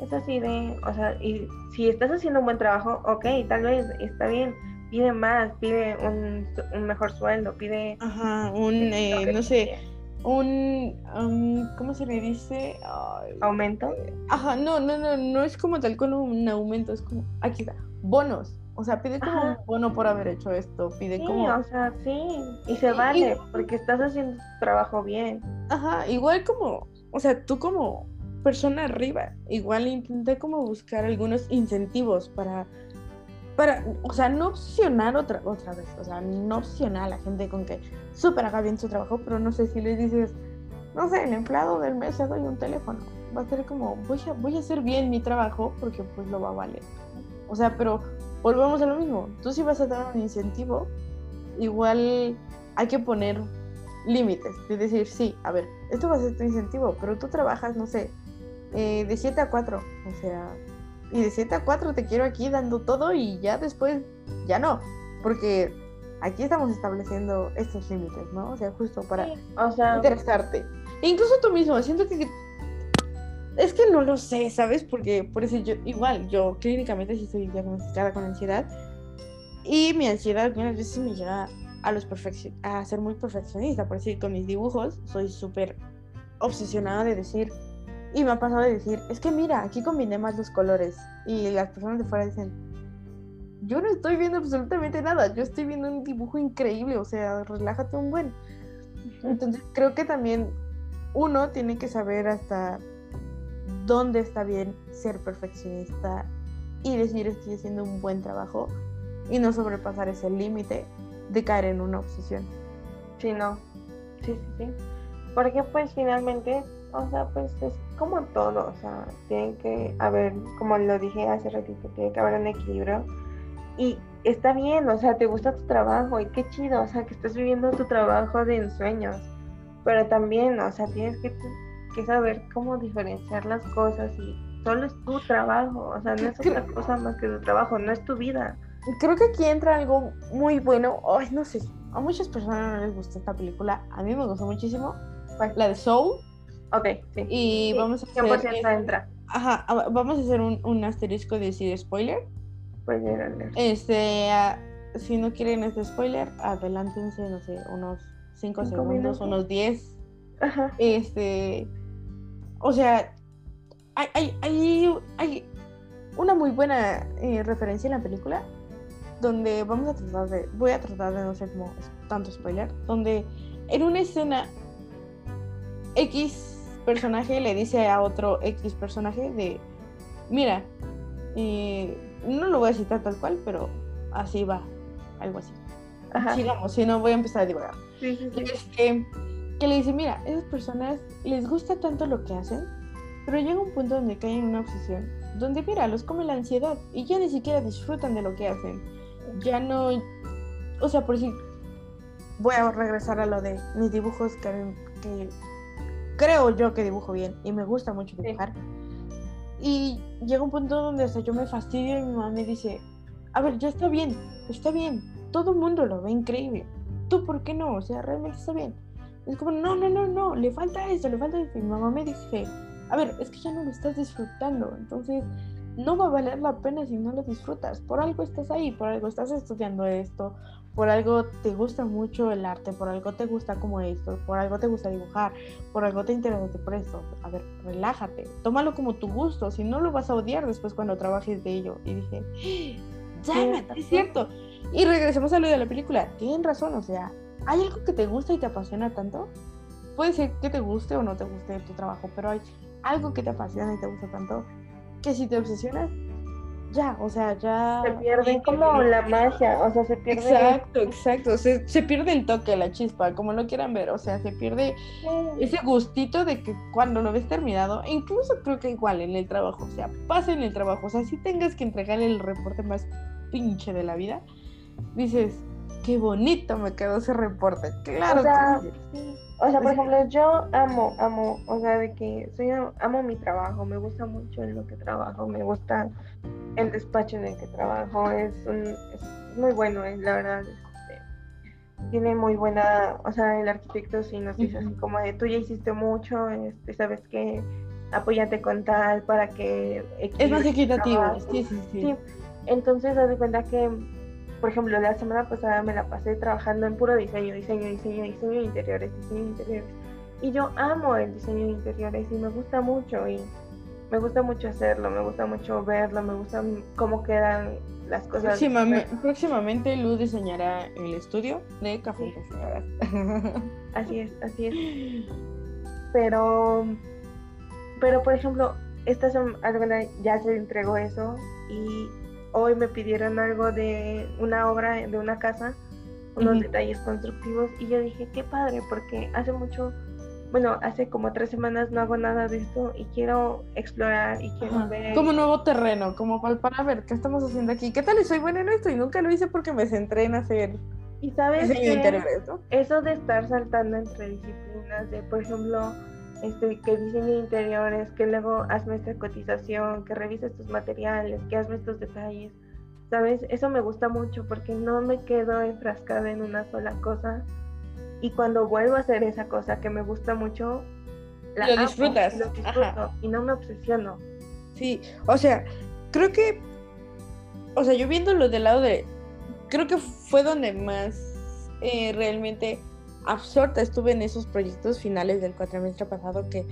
es así de, o sea, y si estás haciendo un buen trabajo, ok, tal vez está bien, pide más, pide un, un mejor sueldo, pide... Ajá, un, eh, no sé, un, um, ¿cómo se le dice? ¿Aumento? Ajá, no, no, no, no es como tal con un aumento, es como, aquí está, bonos, O sea, pide como un bono por haber hecho esto, pide sí, como... o sea, sí, y se vale, porque estás haciendo tu trabajo bien. Ajá, igual como, o sea, tú como persona arriba, igual intenté como buscar algunos incentivos para, para, o sea, no opcionar otra, otra vez, o sea, no opcionar a la gente con que súper haga bien su trabajo, pero no sé si le dices, no sé, el empleado del mes le doy un teléfono, va a ser como, voy a, voy a hacer bien mi trabajo porque pues lo va a valer. O sea, pero volvemos a lo mismo, tú si vas a dar un incentivo, igual hay que poner límites, de decir, sí, a ver, esto va a ser tu incentivo, pero tú trabajas, no sé, eh, de 7 a 4, o sea, y de 7 a 4 te quiero aquí dando todo y ya después, ya no, porque aquí estamos estableciendo estos límites, ¿no? O sea, justo para o sea, interesarte. E incluso tú mismo, siento que es que no lo sé, ¿sabes? Porque por eso yo, igual, yo clínicamente sí estoy diagnosticada con ansiedad. Y mi ansiedad algunas veces me llega a los a ser muy perfeccionista. Por decir, con mis dibujos soy súper obsesionada de decir, y me ha pasado de decir, es que mira, aquí combiné más los colores. Y las personas de fuera dicen, yo no estoy viendo absolutamente nada, yo estoy viendo un dibujo increíble, o sea, relájate un buen. Entonces creo que también uno tiene que saber hasta dónde está bien ser perfeccionista y decir estoy haciendo un buen trabajo y no sobrepasar ese límite de caer en una obsesión. Sí, no. Sí, sí, sí. Porque pues finalmente, o sea, pues es como todo, o sea, tiene que haber, como lo dije hace ratito, tiene que haber un equilibrio. Y está bien, o sea, te gusta tu trabajo y qué chido, o sea, que estés viviendo tu trabajo de ensueños. Pero también, o sea, tienes que que saber cómo diferenciar las cosas y solo es tu trabajo, o sea, no es otra cosa más que tu trabajo, no es tu vida. Creo que aquí entra algo muy bueno, ay, no sé, a muchas personas no les gusta esta película, a mí me gustó muchísimo, la de Soul. Ok, sí. Y vamos a hacer... entra. Ajá, vamos a hacer un, un asterisco de decir spoiler. Spoiler Este, si no quieren este spoiler, adelántense, no sé, unos 5 segundos, unos 10. Ajá. Este, o sea, hay, hay, una muy buena eh, referencia en la película donde vamos a tratar de, voy a tratar de no ser como tanto spoiler, donde en una escena X personaje le dice a otro X personaje de, mira, eh, no lo voy a citar tal cual, pero así va, algo así. Sigamos, si no voy a empezar a divagar. Sí, sí, sí. Este, que le dice, mira, esas personas les gusta tanto lo que hacen, pero llega un punto donde caen en una obsesión, donde mira, los come la ansiedad y ya ni siquiera disfrutan de lo que hacen. Ya no, o sea, por si voy a regresar a lo de mis dibujos que, que creo yo que dibujo bien y me gusta mucho dibujar. Y llega un punto donde hasta yo me fastidio y mi mamá me dice, a ver, ya está bien, está bien, todo el mundo lo ve increíble. ¿Tú por qué no? O sea, realmente está bien es como, no, no, no, no, le falta esto, le falta esto. Y mi mamá me dice, a ver, es que ya no lo estás disfrutando, entonces no va a valer la pena si no lo disfrutas. Por algo estás ahí, por algo estás estudiando esto, por algo te gusta mucho el arte, por algo te gusta como esto, por algo te gusta dibujar, por algo te interesa por esto. A ver, relájate, tómalo como tu gusto, si no lo vas a odiar después cuando trabajes de ello. Y dije, ya, es cierto. Y regresemos a lo de la película. Tienen razón, o sea, ¿Hay algo que te gusta y te apasiona tanto? Puede ser que te guste o no te guste tu trabajo, pero hay algo que te apasiona y te gusta tanto que si te obsesionas, ya, o sea, ya... Se pierde como la magia, o sea, se pierde... Exacto, exacto, se, se, pierde el toque, la chispa, como lo quieran ver, o sea, se pierde ese gustito de que cuando lo ves terminado, incluso creo que igual en el trabajo, o sea, pasa en el trabajo, o sea, si tengas que entregar el reporte más pinche de la vida, dices, qué bonito me quedó ese reporte. Claro. O sea, o sea por ejemplo, yo amo, amo, o sea, de que soy, amo mi trabajo, me gusta mucho en lo que trabajo, me gusta el despacho en el que trabajo, es, un, es muy bueno, eh, la verdad. Este, tiene muy buena, o sea, el arquitecto sí nos dice así como de, tú ya hiciste mucho, este, sabes que apóyate con tal para que... Es más equitativo, sí, sí, sí, sí. Entonces, haz de cuenta que por ejemplo, la semana pasada me la pasé trabajando en puro diseño, diseño, diseño, diseño de interiores, diseño de interiores. Y yo amo el diseño de interiores y me gusta mucho y me gusta mucho hacerlo, me gusta mucho verlo, me gusta cómo quedan las cosas. Próximamente, próximamente Lu diseñará el estudio de Café Así es, así es. Pero, pero por ejemplo, esta semana ya se entregó eso y hoy me pidieron algo de una obra de una casa, unos detalles constructivos y yo dije, qué padre, porque hace mucho bueno, hace como tres semanas no hago nada de esto y quiero explorar y quiero ver. Como nuevo terreno, como para ver qué estamos haciendo aquí. ¿Qué tal? Soy buena en esto y nunca lo hice porque me centré en hacer. Y sabes que eso de estar saltando entre disciplinas, de por ejemplo, este, que diseño interiores, que luego hazme esta cotización, que revises tus materiales, que hazme estos detalles, ¿sabes? Eso me gusta mucho porque no me quedo enfrascada en una sola cosa y cuando vuelvo a hacer esa cosa que me gusta mucho, la lo disfrutas. Lo disfruto y no me obsesiono. Sí, o sea, creo que, o sea, yo viéndolo del lado de, creo que fue donde más eh, realmente absorta estuve en esos proyectos finales del cuatrimestre pasado que,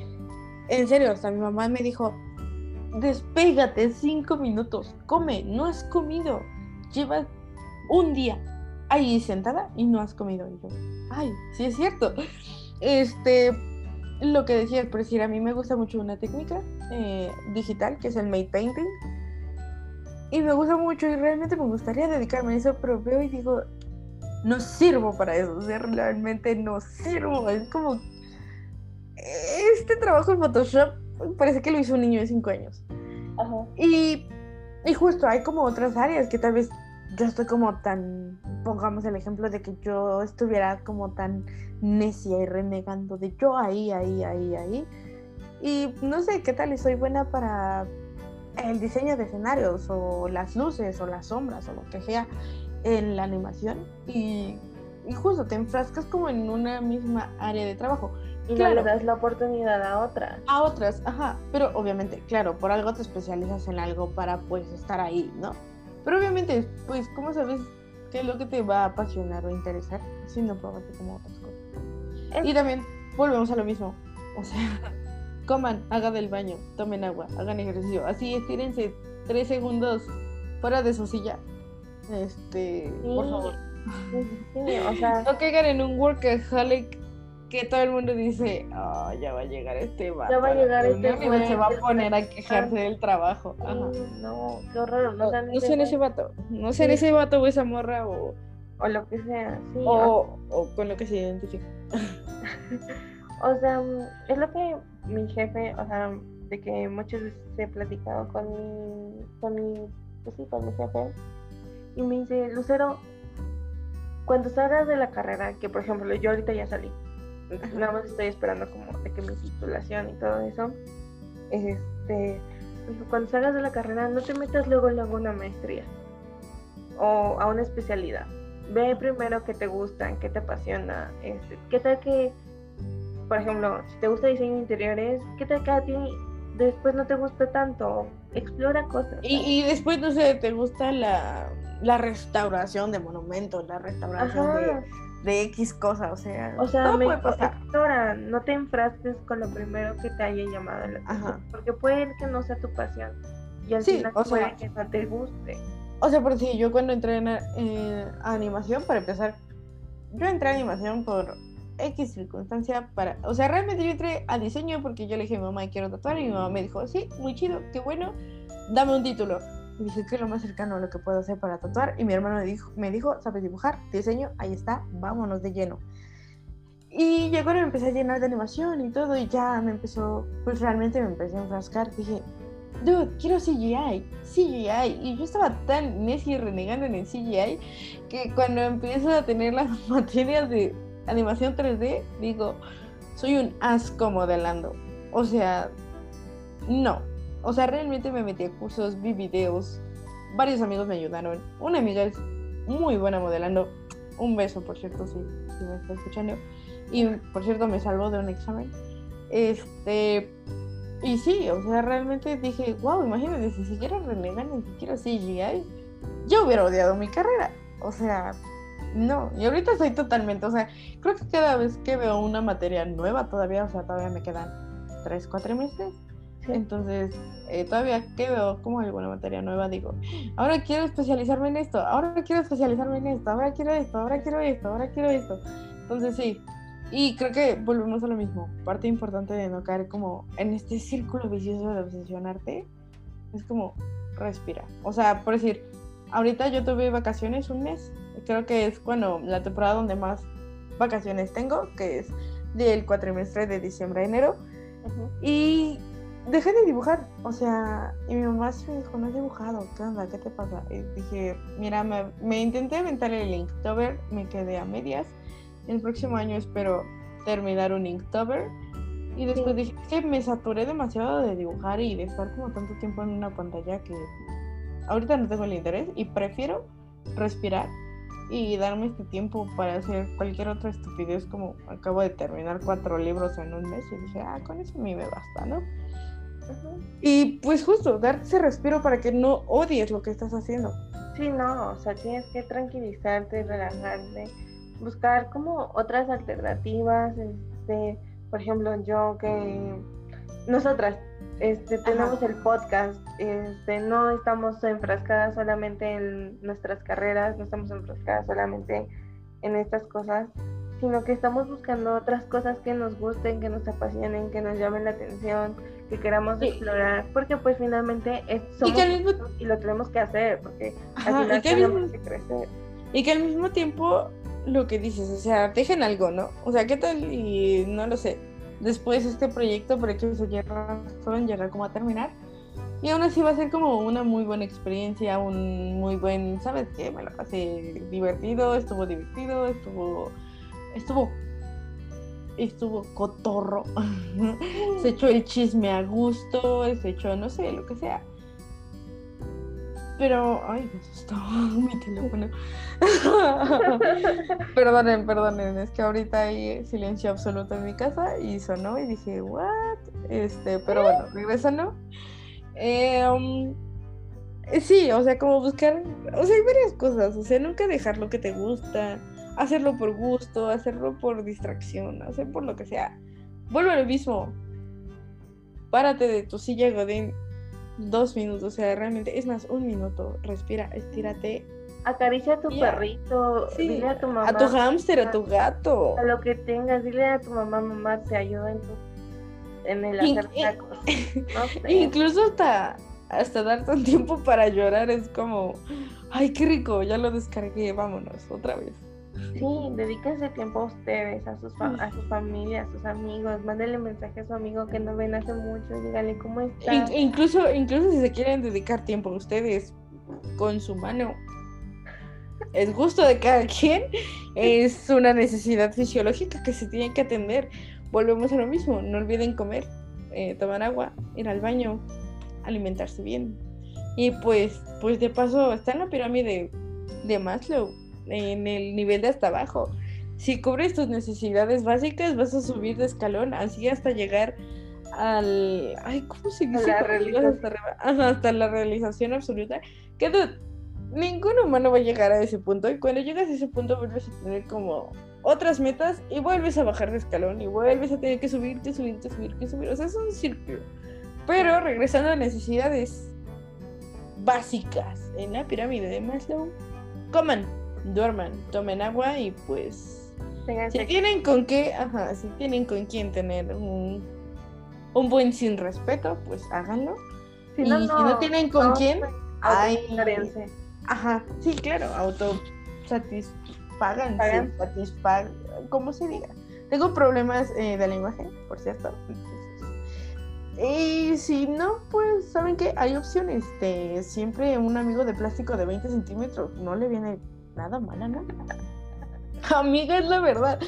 en serio, hasta mi mamá me dijo, despégate cinco minutos, come, no has comido, llevas un día ahí sentada y no has comido. Y yo, ay, sí es cierto. Este, lo que decía, por decir, a mí me gusta mucho una técnica eh, digital que es el made painting. Y me gusta mucho y realmente me gustaría dedicarme a eso, pero veo y digo, no sirvo para eso, o sea, realmente no sirvo. Es como, este trabajo en Photoshop parece que lo hizo un niño de 5 años. Y, y justo hay como otras áreas que tal vez yo estoy como tan, pongamos el ejemplo de que yo estuviera como tan necia y renegando de yo ahí, ahí, ahí, ahí. Y no sé qué tal, y soy buena para el diseño de escenarios o las luces o las sombras o lo que sea en la animación. Y, y justo te enfrascas como en una misma área de trabajo. Y le das la oportunidad a otras. A otras, ajá. Pero obviamente, claro, por algo te especializas en algo para pues estar ahí, ¿no? Pero obviamente, pues, ¿cómo sabes qué es lo que te va a apasionar o interesar si no probaste como otras cosas? Y también, volvemos a lo mismo. O sea, coman, hagan del baño, tomen agua, hagan ejercicio. Así estírense tres segundos fuera de su silla. Este, por favor. o sea, no caigan en un workaholic que todo el mundo dice, oh, ya va a llegar este vato. Ya va a llegar este vato. se va a poner a quejarse del trabajo. No, qué horror. No, no, sé en ese vato. No sé en ese vato o esa morra o... O lo que sea, sí. O, o con lo que se identifica. o sea, es lo que mi jefe, o sea, de que muchas veces he platicado con mi, con mi, pues sí, con mi jefe, y me dice, Lucero, cuando salgas de la carrera, que por ejemplo yo ahorita ya salí, nada más estoy esperando como de que mi titulación y todo eso. Este, cuando salgas de la carrera, no te metas luego en una maestría o a una especialidad. Ve primero qué te gusta, qué te apasiona. Este, ¿Qué tal que, por ejemplo, si te gusta diseño de interiores, qué tal que a ti después no te gusta tanto? Explora cosas. Y, y después, no sé, te gusta la, la restauración de monumentos, la restauración de de X cosa, o sea, o sea, me, puede no te enfrasques con lo primero que te haya llamado la atención, porque puede que no sea tu pasión y al final puede que no te guste. O sea, por si yo cuando entré en, animación, para empezar, yo entré a animación por X circunstancia para, o sea, realmente yo entré a diseño porque yo le dije a mi mamá quiero tatuar y mi mamá me dijo, sí, muy chido, qué bueno, dame un título. Y dije, ¿qué es lo más cercano a lo que puedo hacer para tatuar? Y mi hermano me dijo, me dijo ¿sabes dibujar? Diseño, ahí está, vámonos de lleno. Y llegó y me empecé a llenar de animación y todo, y ya me empezó, pues realmente me empecé a enfrascar. Dije, dude, quiero CGI, CGI. Y yo estaba tan necia y renegando en el CGI que cuando empiezo a tener las materias de animación 3D, digo, soy un asco modelando. O sea, no, o sea, realmente me metí a cursos, vi videos, varios amigos me ayudaron. Una amiga es muy buena modelando. Un beso, por cierto, si, me está escuchando. Y por cierto, me salvó de un examen. Este. Y sí, o sea, realmente dije, wow, imagínate, si siquiera renegan ni siquiera CGI, yo hubiera odiado mi carrera. O sea, no. Y ahorita soy totalmente, o sea, creo que cada vez que veo una materia nueva todavía, o sea, todavía me quedan 3, 4 meses Entonces, eh, todavía que veo como alguna materia nueva, digo, ahora quiero especializarme en esto, ahora quiero especializarme en esto, ahora quiero esto, ahora quiero esto, ahora quiero esto. Entonces, sí. Y creo que volvemos a lo mismo. Parte importante de no caer como en este círculo vicioso de obsesionarte es como respirar. O sea, por decir, ahorita yo tuve vacaciones un mes. Creo que es cuando la temporada donde más vacaciones tengo, que es del cuatrimestre de diciembre a enero. Y dejé de dibujar. O sea, y mi mamá me dijo, no he dibujado, ¿qué onda? ¿Qué te pasa? Y dije, mira, me, intenté aventar el Inktober, me quedé a medias. El próximo año espero terminar un Inktober. Y después dije que me saturé demasiado de dibujar y de estar como tanto tiempo en una pantalla que ahorita no tengo el interés y prefiero respirar y darme este tiempo para hacer cualquier otra estupidez como acabo de terminar cuatro libros en un mes y dije, ah, con eso a mí me basta, ¿no? Y pues justo, darte ese respiro para que no odies lo que estás haciendo. Sí, no, o sea, tienes que tranquilizarte, relajarte, buscar como otras alternativas, este, por ejemplo, yo que nosotras este, tenemos el podcast, este, no estamos enfrascadas solamente en nuestras carreras, no estamos enfrascadas solamente en estas cosas, sino que estamos buscando otras cosas que nos gusten, que nos apasionen, que nos llamen la atención, que queramos explorar, porque pues finalmente somos y, lo tenemos que hacer, porque al final tenemos que crecer. Y que al mismo tiempo, lo que dices, o sea, dejen algo, ¿no? O sea, ¿qué tal? Y no lo sé. Después este proyecto, por que se razón, llegar como a terminar. Y aún así va a ser como una muy buena experiencia, un muy buen, ¿sabes qué? Me lo pasé divertido, estuvo divertido, estuvo, estuvo estuvo cotorro, se echó el chisme a gusto, se echó, no sé, lo que sea. Pero, ay, me asustó mi teléfono. perdonen, perdonen, es que ahorita hay silencio absoluto en mi casa y sonó y dije, ¿what? Este, pero bueno, regresando. Eh, um, sí, o sea, como buscar, o sea, hay varias cosas, o sea, nunca dejar lo que te gusta hacerlo por gusto, hacerlo por distracción, hacer por lo que sea. Vuelve a lo mismo. Párate de tu silla Godín dos minutos, o sea, realmente, es más, un minuto, respira, estírate. Acaricia a tu perrito, dile a tu mamá. A tu hámster, a tu gato. A lo que tengas, dile a tu mamá, mamá, te ayuda en, tu, en el hacer tacos. Incluso hasta, hasta darte un tiempo para llorar es como, ay, qué rico, ya lo descargué, vámonos, otra vez. Sí, dedíquense tiempo a ustedes, a, sus a su familia, a sus amigos. Mándenle mensaje a su amigo que no ven hace mucho. Díganle cómo está. incluso, incluso si se quieren dedicar tiempo a ustedes con su mano. Es gusto de cada quien. Es una necesidad fisiológica que se tiene que atender. Volvemos a lo mismo. No olviden comer, eh, tomar agua, ir al baño, alimentarse bien. Y pues, pues de paso está en la pirámide de Maslow en el nivel de hasta abajo. Si cubres tus necesidades básicas, vas a subir de escalón, así hasta llegar al. Ay, ¿cómo se dice? Hasta, la realización absoluta. Que ningún humano va a llegar a ese punto. Y cuando llegas a ese punto, vuelves a tener como otras metas y vuelves a bajar de escalón y vuelves a tener que subirte, subirte, subirte, subir. O sea, es un círculo. Pero regresando a necesidades básicas en la pirámide de Maslow, coman duerman, tomen agua y pues si tienen con qué, ajá, si tienen con quién tener un, un buen sin respeto, pues háganlo. y si no tienen con quién, ay, ajá, sí, claro, auto satisfagan, satisfagan, como se diga. Tengo problemas eh, de lenguaje, por cierto. Y si no, pues, ¿saben qué? Hay opciones. De siempre un amigo de plástico de 20 centímetros no le viene nada mala, ¿no? Amiga, es la verdad.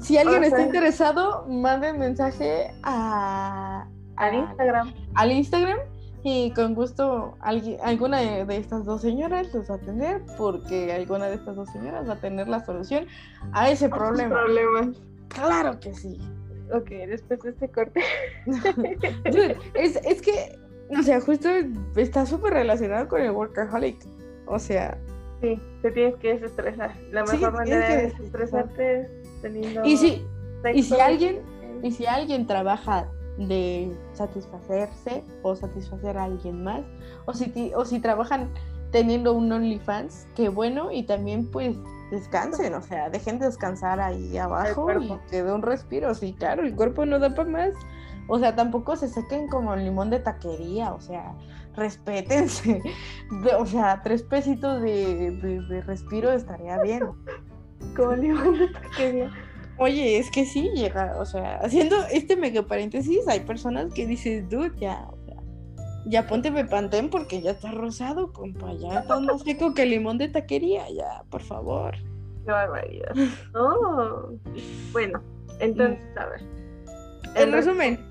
Si alguien está interesado, manden mensaje a, al Instagram. Al Instagram y con gusto alguien, alguna de, estas dos señoras los va a atender porque alguna de estas dos señoras va a tener la solución a ese problema. Claro que sí. Ok, después de este corte. es, es que, o sea, justo está súper relacionado con el workaholic. O sea, Sí, te tienes que desestresar. La mejor manera de desestresarte es teniendo. Y si, y si alguien, y si alguien trabaja de satisfacerse o satisfacer a alguien más. O si, o si trabajan teniendo un OnlyFans, qué bueno, y también pues descansen, o sea, dejen descansar ahí abajo y que dé un respiro, sí, claro, el cuerpo no da para más. O sea, tampoco se sequen como el limón de taquería, o sea, respétense. o sea, tres pesitos de, respiro estaría bien. Como limón de taquería. Oye, es que sí llega, o sea, haciendo este mega paréntesis, hay personas que dicen, dude, ya, o sea, ya ponte pantén porque ya está rosado, compa, ya está más seco que el limón de taquería, ya, por favor. Qué barbaridad. Oh. Bueno, entonces, a ver. En resumen.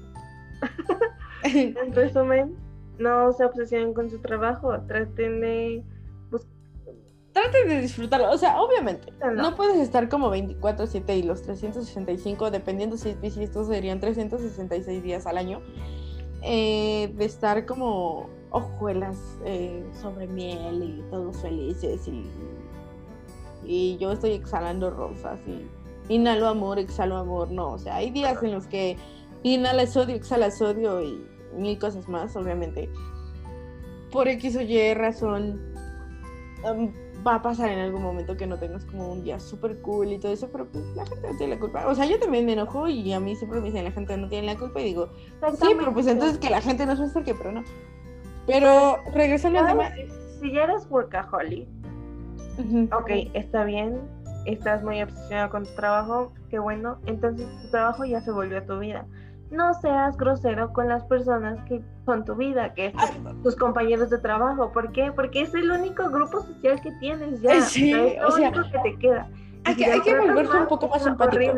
en resumen, no se obsesionen con su trabajo, traten de traten de disfrutarlo. O sea, obviamente, no, puedes estar como 24-7 y los 365, dependiendo si estos serían 366 días al año, eh, de estar como hojuelas eh, sobre miel y todos felices y, y yo estoy exhalando rosas y inhalo amor, exhalo amor. No, o sea, hay días en los que inhalas odio, exhalas odio y mil cosas más, obviamente. Por X o Y razón, um, va a pasar en algún momento que no tengas como un día súper cool y todo eso, pero pues la gente no tiene la culpa. O sea, yo también me enojo y a mí siempre me dicen la gente no tiene la culpa y digo, sí, pero pues entonces que la gente no se acerque, pero no. Pero regresando al tema. Si ya eres workaholic, ok, está bien, estás muy obsesionado con tu trabajo, qué bueno, entonces tu trabajo ya se volvió a tu vida no seas grosero con las personas que son tu vida, que son tus compañeros de trabajo. ¿Por qué? Porque es el único grupo social que tienes ya. Sí, es lo único que te queda. Hay que, hay que volverse un poco más empático.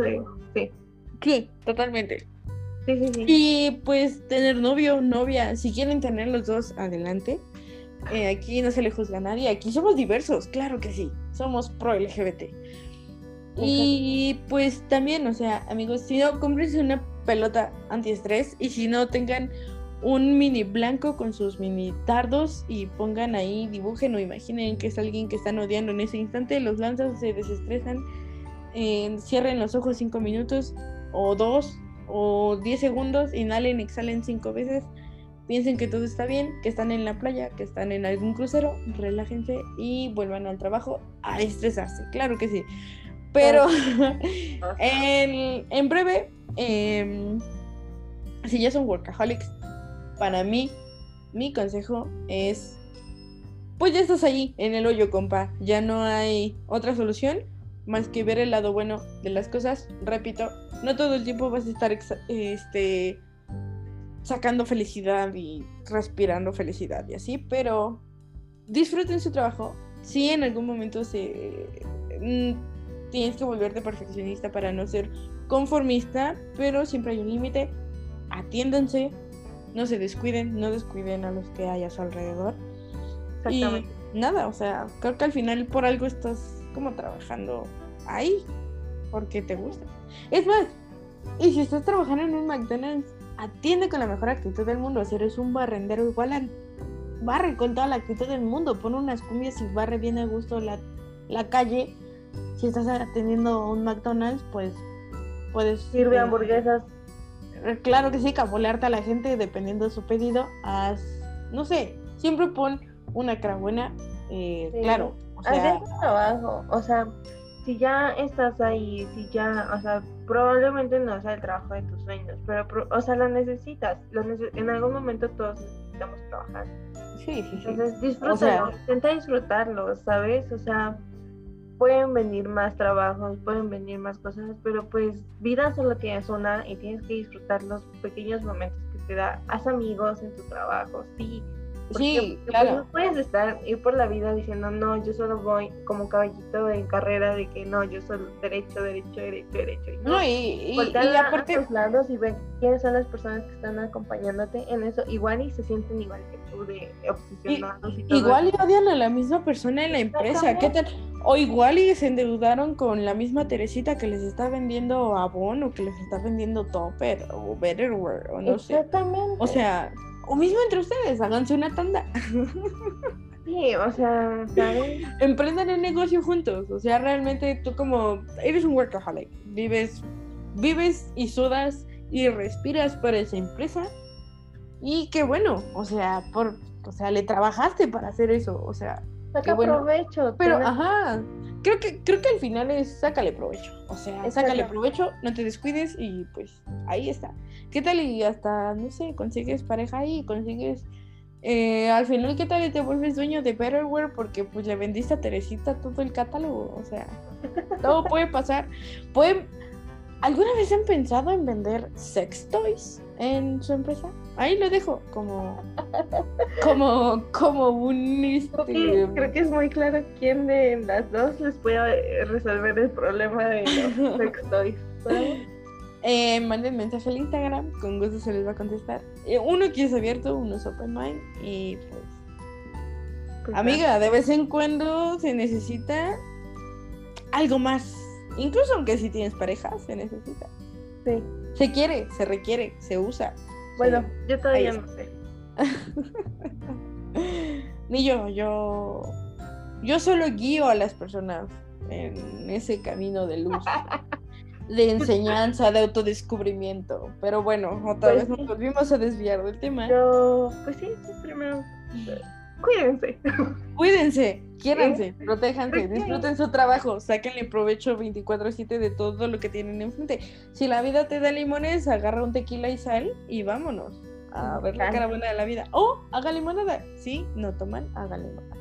Sí. sí, totalmente. Sí, sí, sí. Y pues tener novio, novia, si quieren tener los dos, adelante. Eh, aquí no se le juzga a nadie, aquí somos diversos, claro que sí, somos pro LGBT. Y pues también, o sea, amigos, si no, cómprense una pelota antiestrés y si no, tengan un mini blanco con sus mini tardos y pongan ahí, dibujen o imaginen que es alguien que están odiando en ese instante, los lanzan, se desestresan, eh, cierren los ojos cinco minutos o dos o diez segundos, inhalen, exhalen cinco veces, piensen que todo está bien, que están en la playa, que están en algún crucero, relájense y vuelvan al trabajo a estresarse, claro que sí. Pero en, en, breve, em, si ya son workaholics, para mí, mi consejo es, pues ya estás ahí, en el hoyo, compa. Ya no hay otra solución más que ver el lado bueno de las cosas. Repito, no todo el tiempo vas a estar este, sacando felicidad y respirando felicidad y así, pero disfruten su trabajo. Si en algún momento se mm, tienes que volverte perfeccionista para no ser conformista, pero siempre hay un límite. Atiéndanse, no se descuiden, no descuiden a los que hay a su alrededor. Y nada, o sea, creo que al final por algo estás como trabajando ahí, porque te gusta. Es más, y si estás trabajando en un McDonald's, atiende con la mejor actitud del mundo. Si eres un barrendero, igual barre con toda la actitud del mundo. Pon unas cumbias y barre bien a gusto la, la calle si estás atendiendo un McDonald's, pues puedes... Sirve eh, hamburguesas. Eh, claro que sí, capolearte a la gente dependiendo de su pedido. Haz, no sé, siempre pon una cara buena, eh, claro. O sea, trabajo, o sea, si ya estás ahí, si ya, o sea, probablemente no sea el trabajo de tus sueños, pero, o sea, lo necesitas, lo en algún momento todos necesitamos trabajar. Sí, sí, sí. Entonces, disfrútalo, intenta disfrutarlo, ¿sabes? O sea, pueden venir más trabajos, pueden venir más cosas, pero pues vida solo tienes una y tienes que disfrutar los pequeños momentos que te da. Haz amigos en tu trabajo, sí, sí, pues, claro. no puedes estar, ir por la vida diciendo, no, yo solo voy como caballito en carrera de que no, yo soy derecho, derecho, derecho, derecho. no, y, y, y aparte... A lados y ven quiénes son las personas que están acompañándote en eso, igual y se sienten igual que tú, de obsesionados y, todo Igual y odian a la misma persona en la empresa, ¿qué tal? O igual y se endeudaron con la misma Teresita que les está vendiendo Avon o que les está vendiendo Topper o Betterware o no Exactamente. sé. O sea, o mismo entre ustedes, háganse una tanda. Sí, o sea, ¿sabes? Emprendan el negocio juntos. O sea, realmente tú como eres un workaholic, vives, vives y sudas y respiras para esa empresa. Y qué bueno, o sea, por, o sea, le trabajaste para hacer eso, o sea, Saca bueno. provecho. pero tienes- ajá, creo que creo que al final es sácale provecho, o sea, sácale provecho, no te descuides y pues ahí está. ¿Qué tal y hasta no sé, consigues pareja ahí, consigues eh, al final qué tal y te vuelves dueño de Betterware porque pues le vendiste a Teresita todo el catálogo, o sea, todo puede pasar. Pueden ¿Alguna vez han pensado en vender sex toys en su empresa? Ahí lo dejo como como como un Creo este, que, creo que es muy claro quién de las dos les puede resolver el problema de los sex toys. ¿sabes? eh, manden mensaje al Instagram, con gusto se les va a contestar. Eh, uno que es abierto, uno es open mind y pues Pues, amiga, de vez en cuando se necesita algo más. Incluso aunque si tienes pareja, se necesita. Sí. Se quiere, se requiere, se usa. Bueno, yo todavía no sé. Ni yo, yo. Yo solo guío a las personas en ese camino de luz, de enseñanza, de autodescubrimiento. Pero bueno, otra Pues vez nos volvimos a desviar del tema. Yo, pues sí, sí, primero. Cuídense. Cuídense, quiéranse, protéjanse, disfruten su trabajo, sáquenle provecho 24/7 de todo lo que tienen enfrente. Si la vida te da limones, agarra un tequila y sal y vámonos a ver la caravana de la vida. O haga limonada. Si no toman, haga limonada.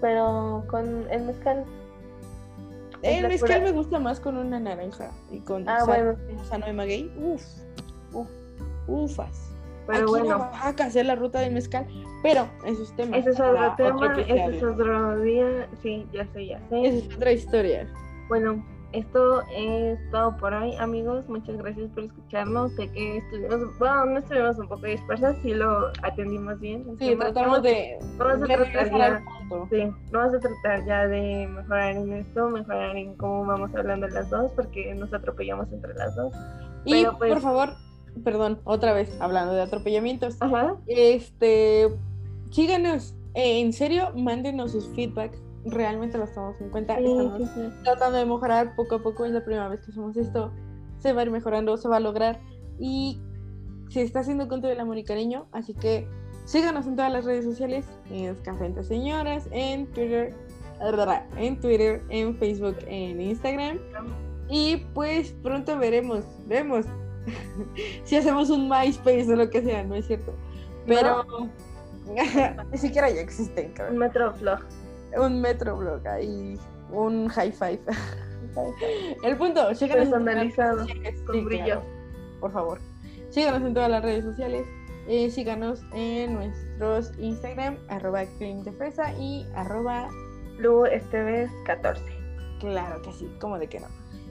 Pero con el mezcal. El mezcal pura- me gusta más con una naranja y con Ah, sal- bueno, sí. sano de maguey. Uf, uf, ufas. Pero Aquí bueno, en Oaxaca hacer la ruta del mezcal, pero esos temas. ese es otro tema, ese es otro día. Sí, ya sé, ya sé. Esa es otra historia. Bueno, esto es todo por hoy, amigos. Muchas gracias por escucharnos. Sé que estuvimos, bueno, no estuvimos un poco dispersas, sí lo atendimos bien. Sí, tema. tratamos de, vamos a de tratar ya. Sí, vamos a tratar ya de mejorar en esto, mejorar en cómo vamos hablando las dos, porque nos atropellamos entre las dos. Y Pero, pues- por favor, perdón, otra vez hablando de atropellamientos. Ajá. Este, síganos, eh, en serio, mándenos sus feedbacks. Realmente los tomamos en cuenta. Sí, Estamos sí, sí. tratando de mejorar poco a poco. Es la primera vez que hacemos esto. Se va a ir mejorando, se va a lograr. Y se está haciendo con todo el amor y cariño. Así que síganos en todas las redes sociales. En Café Entre Señoras, en Twitter, en Twitter, en Facebook, en Instagram. Y pues pronto veremos, vemos si hacemos un MySpace o lo que sea, no es cierto. Pero ni siquiera ya existen, Un cabrón. Metroflog. Un Metroblog ahí, un high five. El punto, Personalizado, con Sí, brillo. claro, por favor. Síganos en todas las redes sociales. eh, síganos en nuestros Instagram, arroba cream de fresa y arroba Lu Esteves 14. Claro que sí, como de que no.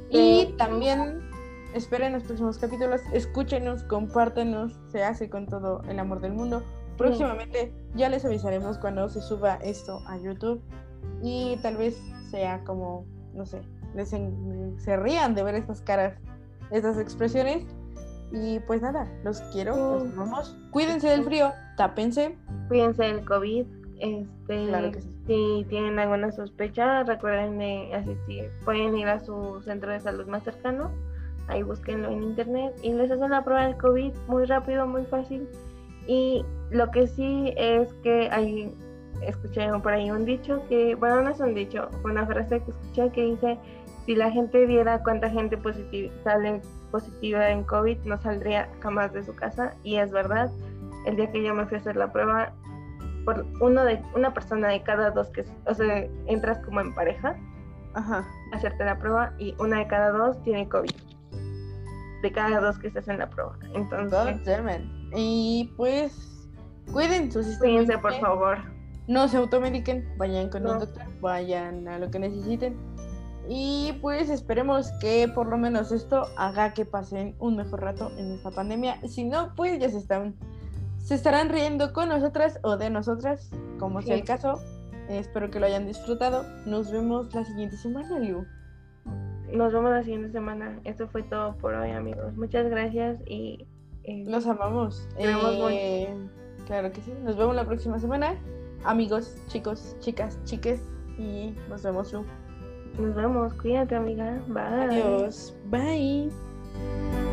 Y también esperen los próximos capítulos, escúchenos, compártenos, se hace con todo el amor del mundo. Próximamente ya les avisaremos cuando se suba esto a YouTube y tal vez sea como, no sé, les en- se rían de ver estas caras, estas expresiones. Y pues nada, los quiero, los Sí. amamos. Cuídense del frío, tápense. Cuídense del COVID. Este, Claro que sí. Si tienen alguna sospecha, recuerden de asistir. Pueden ir a su centro de salud más cercano. Ahí búsquenlo en internet y les hacen la prueba del COVID muy rápido, muy fácil. Y lo que sí es que hay, escuché por ahí un dicho que, bueno, no es un dicho, fue una frase que escuché que dice, si la gente viera cuánta gente positiva, sale positiva en COVID, no saldría jamás de su casa. Y es verdad, el día que yo me fui a hacer la prueba, por uno de una persona de cada dos que, o sea, entras como en pareja Ajá. hacerte la prueba y una de cada dos tiene COVID. De cada dos que se hacen la prueba. Entonces. Y pues, cuiden su sistema. cuídense por favor. No se automediquen, vayan con No. un doctor, vayan a lo que necesiten. Y pues esperemos que por lo menos esto haga que pasen un mejor rato en esta pandemia. Si no, pues ya se están se estarán riendo con nosotras o de nosotras, como sea Sí. el caso. Espero que lo hayan disfrutado. Nos vemos la siguiente semana, Liu. Nos vemos la siguiente semana. Esto fue todo por hoy, amigos. Muchas gracias y eh, Los amamos. Eh, claro que sí. Nos vemos la próxima semana. Amigos, chicos, chicas, chiques. Y nos vemos, Lu. nos vemos. Cuídate, amiga. Bye. Adiós. Bye.